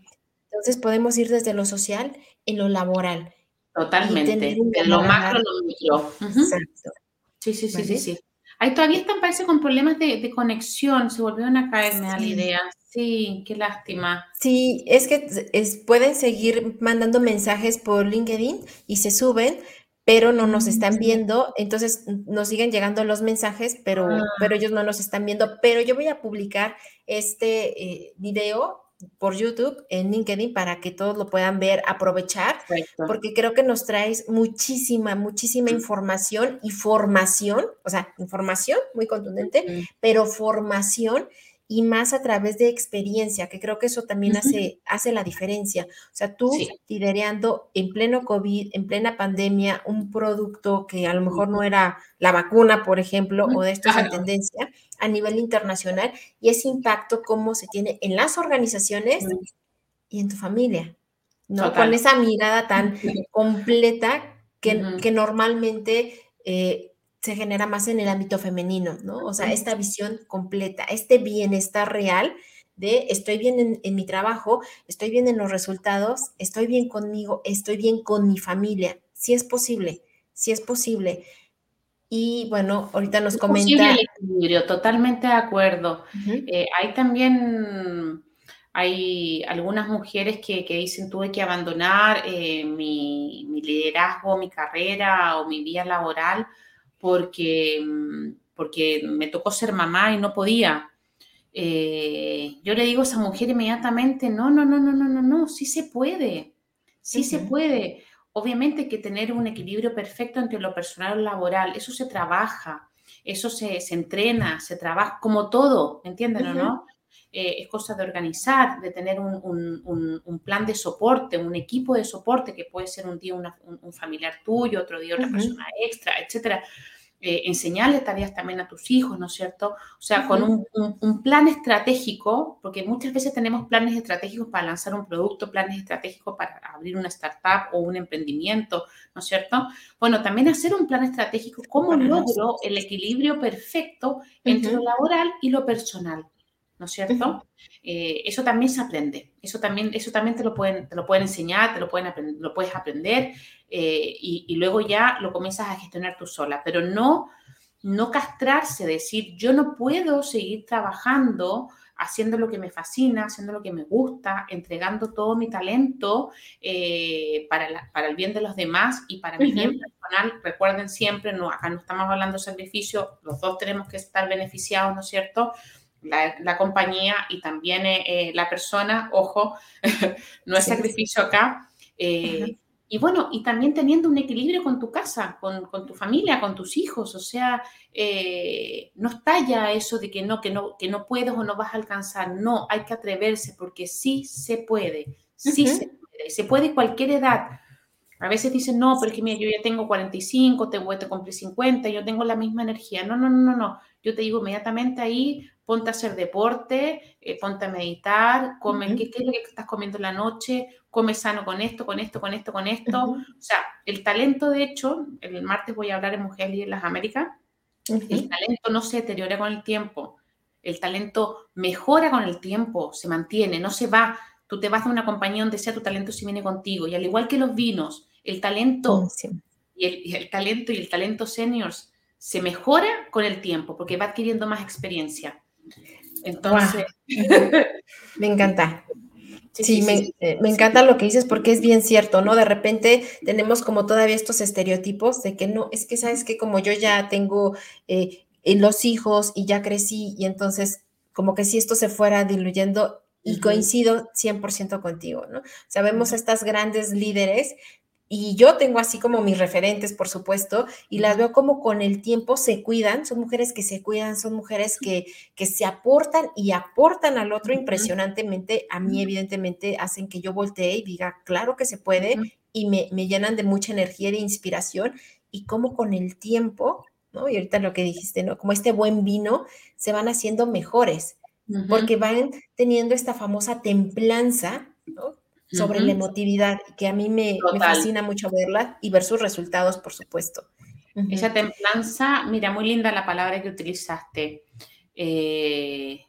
Speaker 1: Entonces podemos ir desde lo social en lo laboral.
Speaker 2: Totalmente, de lo macro a lo micro. Exacto. Sí, sí, sí, sí, sí. Ahí todavía están, parece, con problemas de, conexión, se volvieron a caerme a la idea. Sí, qué lástima.
Speaker 1: Sí, es que pueden seguir mandando mensajes por LinkedIn y se suben, pero no nos están viendo, entonces nos siguen llegando los mensajes, pero, ah. pero ellos no nos están viendo. Pero yo voy a publicar este eh, video por YouTube, en LinkedIn, para que todos lo puedan ver, aprovechar, porque creo que nos traes muchísima, muchísima información y formación, o sea, información muy contundente, pero formación y más a través de experiencia, que creo que eso también hace, hace la diferencia. O sea, tú liderando en pleno COVID, en plena pandemia, un producto que a lo mejor no era la vacuna, por ejemplo, o de esto en tendencia a nivel internacional, y ese impacto cómo se tiene en las organizaciones y en tu familia, ¿no? Con esa mirada tan completa que, que normalmente... Eh, se genera más en el ámbito femenino, ¿no? O sea, esta visión completa, este bienestar real de estoy bien en, mi trabajo, estoy bien en los resultados, estoy bien conmigo, estoy bien con mi familia. Si es posible, si es posible. Y bueno, ahorita nos comenta.
Speaker 2: el equilibrio, totalmente de acuerdo. Eh, hay también, hay algunas mujeres que, dicen tuve que abandonar eh, mi, mi liderazgo, mi carrera o mi vida laboral porque, mm, porque me tocó ser mamá y no podía. Eh, yo le digo a esa mujer inmediatamente, no, no, no, no, no, no, no, sí se puede, sí se puede. Obviamente que tener un equilibrio perfecto entre lo personal y lo laboral, eso se trabaja, eso se, entrena, se trabaja como todo, ¿entienden o no? Eh, es cosa de organizar, de tener un, plan de soporte, un equipo de soporte que puede ser un día un, familiar tuyo, otro día otra persona extra, etcétera. Eh, enseñarle tareas también a tus hijos, ¿no es cierto? O sea, con un, plan estratégico, porque muchas veces tenemos planes estratégicos para lanzar un producto, planes estratégicos para abrir una startup o un emprendimiento, ¿no es cierto? Bueno, también hacer un plan estratégico, ¿cómo logro el equilibrio perfecto entre lo laboral y lo personal? ¿No es cierto? Eh, eso también se aprende, eso también, eso también te, lo pueden, te lo pueden enseñar, te lo, pueden lo puedes aprender eh, y, luego ya lo comienzas a gestionar tú sola, pero no, no castrarse, decir, yo no puedo seguir trabajando haciendo lo que me fascina, haciendo lo que me gusta, entregando todo mi talento eh, para, para, el bien de los demás y para mi bien personal. Recuerden siempre, no, acá no estamos hablando de sacrificio, los dos tenemos que estar beneficiados, ¿no es cierto? La, compañía y también eh, eh, la persona, ojo, no es sacrificio acá. Eh, y bueno, y también teniendo un equilibrio con tu casa, con, tu familia, con tus hijos, o sea, no está ya eso de que no, que, no, que no puedes o no vas a alcanzar, no, hay que atreverse porque sí se puede, sí se puede, se puede cualquier edad. A veces dicen, no, pero es que mira, yo ya tengo 45, te voy a cumplir 50, yo tengo la misma energía. No, no, no, no, no. Yo te digo inmediatamente ahí, ponte a hacer deporte, eh, ponte a meditar, come, ¿qué, es lo que estás comiendo en la noche? Come sano con esto, con esto, con esto, con esto. O sea, el talento, de hecho, el martes voy a hablar en Mujeres y en las Américas, el talento no se deteriora con el tiempo. El talento mejora con el tiempo, se mantiene, no se va. Tú te vas de una compañía donde sea tu talento si viene contigo. Y al igual que los vinos, el talento y, el, y el talento y el talento seniors se mejora con el tiempo porque va adquiriendo más experiencia. Entonces,
Speaker 1: me encanta. Sí, eh, me, encanta lo que dices porque es bien cierto, ¿no? De repente tenemos como todavía estos estereotipos de que no, es que sabes que como yo ya tengo eh, los hijos y ya crecí y entonces como que si esto se fuera diluyendo y coincido 100% contigo, ¿no? Sabemos estas grandes líderes y yo tengo así como mis referentes, por supuesto, y las veo como con el tiempo se cuidan, son mujeres que se cuidan, son mujeres que, que se aportan y aportan al otro impresionantemente. A mí, evidentemente, hacen que yo voltee y diga, claro que se puede, y me, me llenan de mucha energía y de inspiración, y como con el tiempo ¿no? Y ahorita lo que dijiste, ¿no? Como este buen vino, se van haciendo mejores, porque van teniendo esta famosa templanza, ¿no? Sobre la emotividad, que a mí me, fascina mucho verla y ver sus resultados, por supuesto.
Speaker 2: Esa templanza, mira, muy linda la palabra que utilizaste, eh,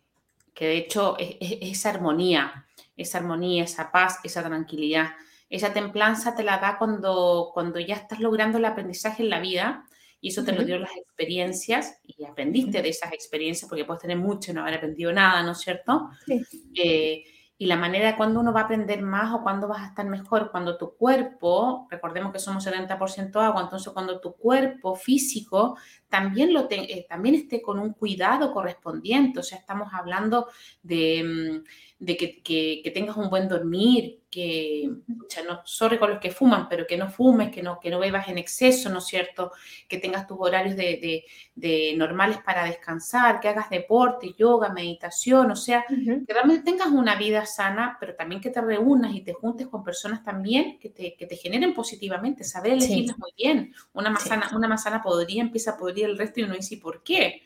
Speaker 2: que de hecho es, esa armonía, esa armonía, esa paz, esa tranquilidad. Esa templanza te la da cuando, cuando ya estás logrando el aprendizaje en la vida y eso te lo dio las experiencias y aprendiste de esas experiencias porque puedes tener mucho y no haber aprendido nada, ¿no es cierto? Sí. Eh, y la manera de cuando uno va a aprender más o cuando vas a estar mejor, cuando tu cuerpo, recordemos que somos 70% agua, entonces cuando tu cuerpo físico también, lo eh, también esté con un cuidado correspondiente, o sea, estamos hablando de, mm, de que, que, tengas un buen dormir, que, sea, no, sorry con los que fuman, pero que no fumes, que no, que no bebas en exceso, ¿no es cierto? Que tengas tus horarios de, de, normales para descansar, que hagas deporte, yoga, meditación, o sea, que realmente tengas una vida sana, pero también que te reúnas y te juntes con personas también que te, que te generen positivamente, saber elegirlas muy bien. Una manzana, una manzana podría, empieza a podrir el resto y uno dice, ¿por qué?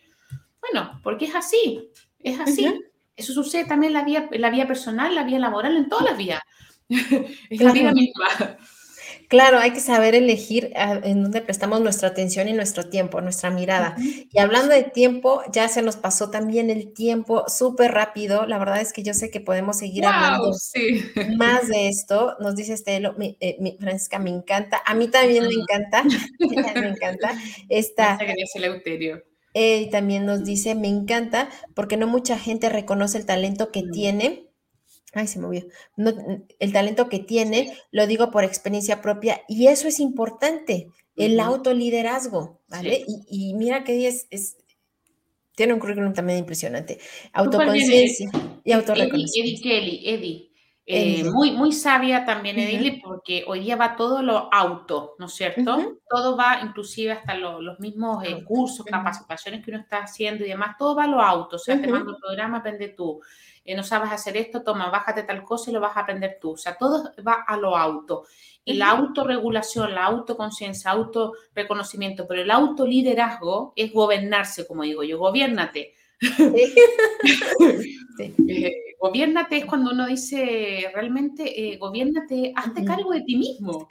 Speaker 2: Bueno, porque es así, es así. Eso sucede también en la en la vida personal, la vida laboral, en todas las vías. es la vida misma.
Speaker 1: Claro, hay que saber elegir ah, en dónde prestamos nuestra atención y nuestro tiempo, nuestra mirada. Y hablando de tiempo, ya se nos pasó también el tiempo súper rápido. La verdad es que yo sé que podemos seguir hablando más de esto. Nos dice Estelo, eh, mi, Francisca, me encanta. A mí también me encanta. me encanta. Esta, y también nos dice, me encanta porque no mucha gente reconoce el talento que tiene. Ay, se movió. No, el talento que tiene, lo digo por experiencia propia, y eso es importante, el autoliderazgo, ¿vale? Y, mira que es, es, tiene un currículum también impresionante. Autoconciencia y autorreconocimiento.
Speaker 2: Eddie Kelly, Eddie. Eh, muy, muy sabia también Edile, porque hoy día va todo lo auto, ¿no es cierto? Todo va, inclusive hasta los mismos eh, cursos, capacitaciones que uno está haciendo y demás, todo va a lo auto, o sea, te mando el programa, aprende tú. Eh, no sabes hacer esto, toma, bájate tal cosa y lo vas a aprender tú. O sea, todo va a lo auto. Y la autorregulación, la autoconciencia, autorreconocimiento, pero el autoliderazgo es gobernarse, como digo yo, gobiernate. Sí. gobiernate es cuando uno dice realmente, eh, gobiernate, hazte cargo de ti mismo.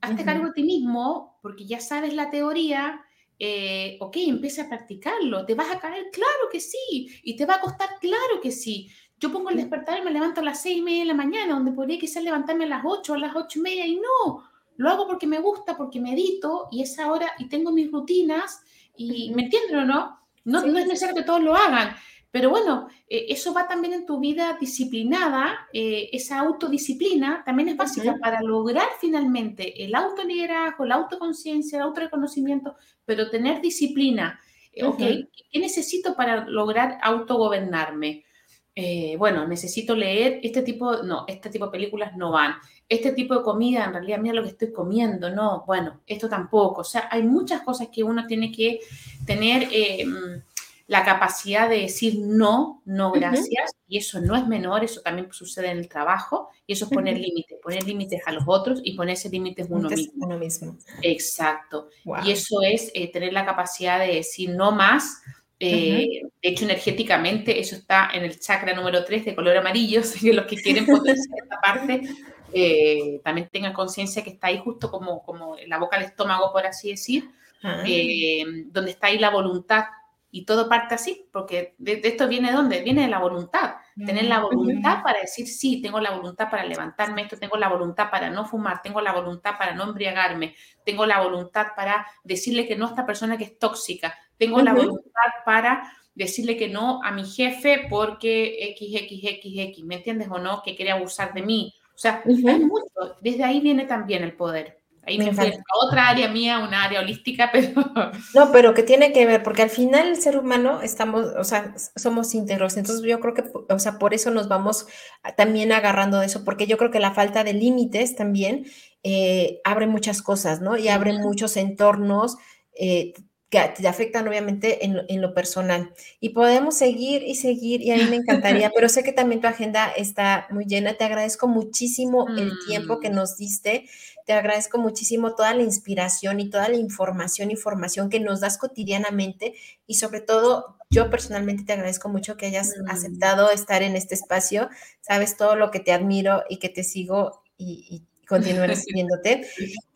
Speaker 2: Hazte cargo de ti mismo porque ya sabes la teoría. Eh, ok, empieza a practicarlo. ¿Te vas a caer? Claro que sí. ¿Y te va a costar? Claro que sí. Yo pongo el despertar y me levanto a las seis y media de la mañana, donde podría quizás levantarme a las ocho, a las ocho y media, y no. Lo hago porque me gusta, porque medito y es ahora y tengo mis rutinas y me entienden o no? No, no es necesario que todos lo hagan, pero bueno, eh, eso va también en tu vida disciplinada, eh, esa autodisciplina también es básica para lograr finalmente el autoliderazgo, la autoconciencia, el autorreconocimiento, pero tener disciplina. Eh, ¿Qué necesito para lograr autogobernarme? Bueno, necesito leer este tipo, no, este tipo de películas no van. Este tipo de comida, en realidad, mira lo que estoy comiendo, no, bueno, esto tampoco. O sea, hay muchas cosas que uno tiene que tener la capacidad de decir no, no gracias, y eso no es menor, eso también sucede en el trabajo, y eso es poner límites, poner límites a los otros y ponerse límites uno mismo.
Speaker 1: uno mismo.
Speaker 2: Exacto. Y eso es eh, tener la capacidad de decir no más. Eh, de hecho, energéticamente, eso está en el chakra número 3 de color amarillo, así que los que quieren potenciar esta parte eh, también tengan conciencia que está ahí justo como, como la boca al estómago, por así decir, ah. donde está ahí la voluntad y todo parte así, porque de, esto viene de dónde? Viene de la voluntad. Tener la voluntad para decir, sí, tengo la voluntad para levantarme esto, tengo la voluntad para no fumar, tengo la voluntad para no embriagarme, tengo la voluntad para decirle que no a esta persona que es tóxica, tengo la voluntad para decirle que no a mi jefe porque XXXX, ¿me entiendes o no? Que quiere abusar de mí. O sea, hay mucho. Desde ahí viene también el poder. Ahí me, a otra área mía, una área holística, pero...
Speaker 1: No, pero que tiene que ver, porque al final el ser humano estamos, o sea, somos íntegros, entonces yo creo que, o sea, por eso nos vamos también agarrando de eso, porque yo creo que la falta de límites también eh, abre muchas cosas, ¿no? Y abre muchos entornos eh, que te afectan obviamente en, lo personal. Y podemos seguir y seguir, y a mí me encantaría, pero sé que también tu agenda está muy llena. Te agradezco muchísimo el tiempo que mm. nos diste te agradezco muchísimo toda la inspiración y toda la información y formación que nos das cotidianamente y sobre todo yo personalmente te agradezco mucho que hayas mm. aceptado estar en este espacio. Sabes todo lo que te admiro y que te sigo y, y continuaré siguiéndote.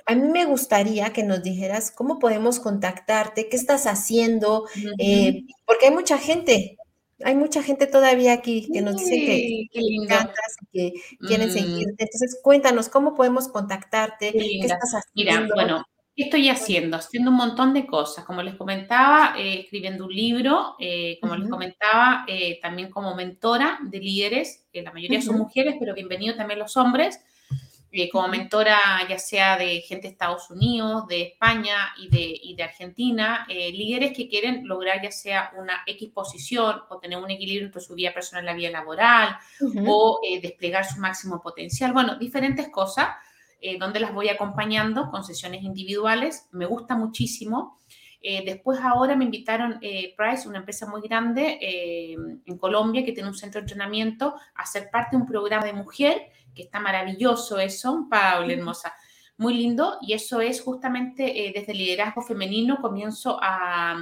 Speaker 1: A mí me gustaría que nos dijeras cómo podemos contactarte, qué estás haciendo, eh, porque hay mucha gente, hay mucha gente todavía aquí que nos dice que, que le encantas, que quieren mm. seguirte. Entonces, cuéntanos cómo podemos contactarte, qué, estás haciendo.
Speaker 2: Mira, bueno, ¿qué estoy haciendo? Haciendo un montón de cosas. Como les comentaba, eh, escribiendo un libro, eh, como les comentaba, también como mentora de líderes, que la mayoría son mujeres, pero bienvenido también los hombres. Eh, como mentora ya sea de gente de Estados Unidos, de España y de, de Argentina, eh, líderes que quieren lograr ya sea una X posición o tener un equilibrio entre su vida personal y la vida laboral o eh, desplegar su máximo potencial. Bueno, diferentes cosas donde las voy acompañando con sesiones individuales. Me gusta muchísimo. después ahora me invitaron Price, una empresa muy grande en Colombia que tiene un centro de entrenamiento, a ser parte de un programa de mujer que está maravilloso eso, Paula, hermosa, muy lindo, y eso es justamente eh, desde el liderazgo femenino comienzo a,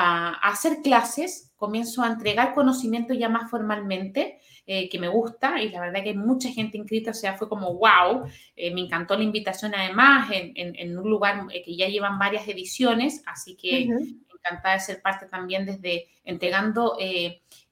Speaker 2: hacer clases, comienzo a entregar conocimiento ya más formalmente, eh, que me gusta, y la verdad que hay mucha gente inscrita, o sea, fue como wow, eh, me encantó la invitación además en, un lugar que ya llevan varias ediciones, así que encantada de ser parte también desde entregando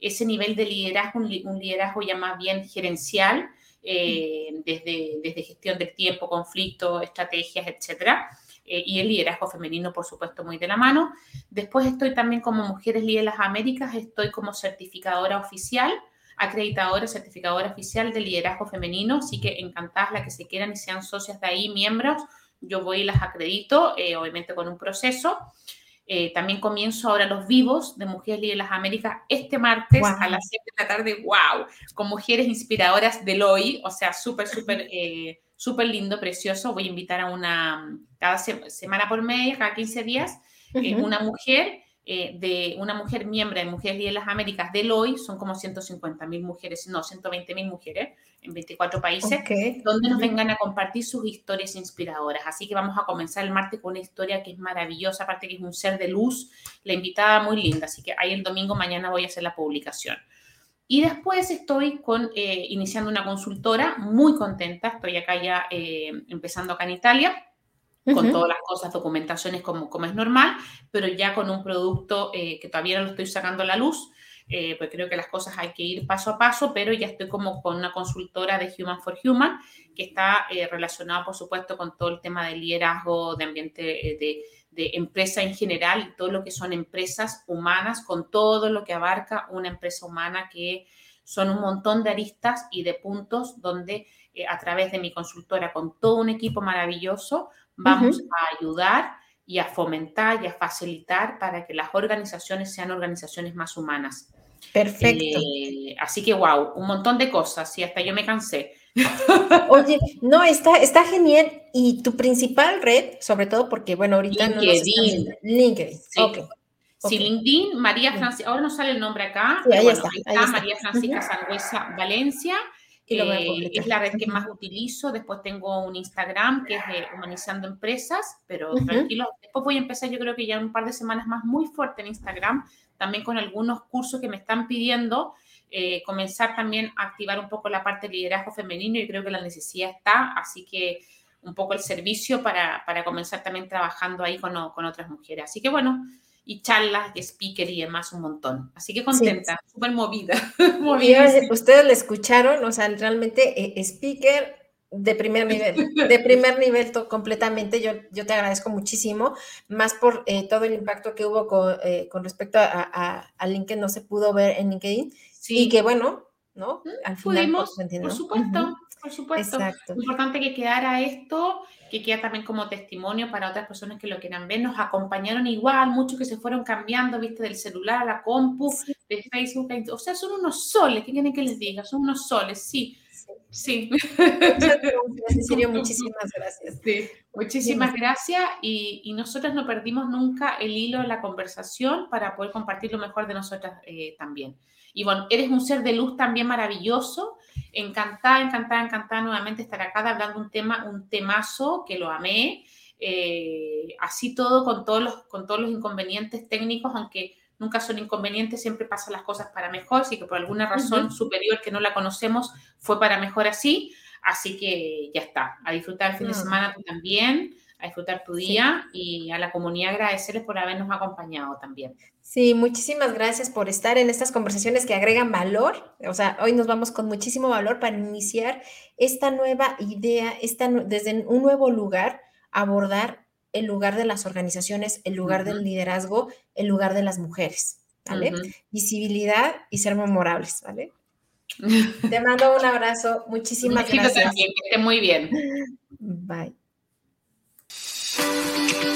Speaker 2: ese nivel de liderazgo, un liderazgo ya más bien gerencial, eh, desde, desde gestión del tiempo, conflicto, estrategias, etcétera. Eh, y el liderazgo femenino, por supuesto, muy de la mano. Después estoy también como Mujeres Líderes Américas, estoy como certificadora oficial, acreditadora, certificadora oficial de liderazgo femenino, así que encantadas las que se quieran y sean socias de ahí, miembros, yo voy y las acredito, eh, obviamente con un proceso. Eh, también comienzo ahora los vivos de Mujeres Líderes de las Américas este martes a las 7 de la tarde, wow, con mujeres inspiradoras del hoy, o sea, súper, súper, eh, súper lindo, precioso. Voy a invitar a una, cada semana por mes, cada 15 días, eh, una mujer eh, de una mujer miembro de Mujeres Líderes de las Américas del hoy, son como 150 mil mujeres, no, 120 mil mujeres en 24 países, donde nos vengan a compartir sus historias inspiradoras. Así que vamos a comenzar el martes con una historia que es maravillosa, aparte que es un ser de luz, la invitada muy linda, así que ahí el domingo mañana voy a hacer la publicación. Y después estoy con, eh, iniciando una consultora, muy contenta, estoy acá ya eh, empezando acá en Italia, con todas las cosas, documentaciones como, como es normal, pero ya con un producto eh, que todavía no lo estoy sacando a la luz, eh, pues creo que las cosas hay que ir paso a paso, pero ya estoy como con una consultora de Human for Human, que está eh, relacionada, por supuesto, con todo el tema de liderazgo, de ambiente, de, de empresa en general, y todo lo que son empresas humanas, con todo lo que abarca una empresa humana que son un montón de aristas y de puntos donde a través de mi consultora, con todo un equipo maravilloso, vamos a ayudar y a fomentar y a facilitar para que las organizaciones sean organizaciones más humanas.
Speaker 1: Perfecto.
Speaker 2: Eh, así que, wow, un montón de cosas y hasta yo me cansé.
Speaker 1: Oye, no, está, está genial. Y tu principal red, sobre todo porque, bueno, ahorita
Speaker 2: LinkedIn.
Speaker 1: no LinkedIn.
Speaker 2: Sí. Okay. Sí, LinkedIn, María Francisca, ahora no sale el nombre acá, ahí, está, está, María Francisca Sangüesa Valencia. Eh, es la red que más utilizo. Después tengo un Instagram que es Humanizando Empresas, pero tranquilo. Después voy a empezar, yo creo que ya un par de semanas más muy fuerte en Instagram, también con algunos cursos que me están pidiendo. Eh, comenzar también a activar un poco la parte de liderazgo femenino y creo que la necesidad está, así que un poco el servicio para, para comenzar también trabajando ahí con, con otras mujeres. Así que bueno, y charlas de speaker y demás un montón. Así que contenta, súper movida.
Speaker 1: Ustedes le escucharon, o sea, realmente eh, speaker de primer nivel, de primer nivel completamente. Yo, yo te agradezco muchísimo, más por eh, todo el impacto que hubo con, eh, con respecto a, a, LinkedIn, no se pudo ver en LinkedIn. Sí. Y que bueno, ¿no?
Speaker 2: Al final, pues, Pudimos, por supuesto. Por supuesto. Exacto. Importante que quedara esto, que queda también como testimonio para otras personas que lo quieran ver. Nos acompañaron igual, muchos que se fueron cambiando, viste, del celular a la compu, de Facebook. O sea, son unos soles, ¿qué quieren que les diga? Son unos soles, sí. Sí.
Speaker 1: serio, muchísimas gracias.
Speaker 2: Sí, muchísimas gracias y, y, nosotras no perdimos nunca el hilo de la conversación para poder compartir lo mejor de nosotras eh, también. Y bueno, eres un ser de luz también maravilloso. Encantada, encantada, encantada nuevamente estar acá hablando un tema, un temazo que lo amé. Eh, así todo con todos, los, con todos los inconvenientes técnicos, aunque nunca son inconvenientes, siempre pasan las cosas para mejor, así que por alguna razón superior que no la conocemos fue para mejor así, así que ya está, a disfrutar el fin de mm. semana tú también, a disfrutar tu día y a la comunidad agradecerles por habernos acompañado también.
Speaker 1: Sí, muchísimas gracias por estar en estas conversaciones que agregan valor. O sea, hoy nos vamos con muchísimo valor para iniciar esta nueva idea, esta, desde un nuevo lugar, abordar el lugar de las organizaciones, el lugar del liderazgo, el lugar de las mujeres, ¿vale? Visibilidad y ser memorables, ¿vale? Te mando un abrazo, muchísimas gracias.
Speaker 2: También, que esté muy bien.
Speaker 1: Bye. Música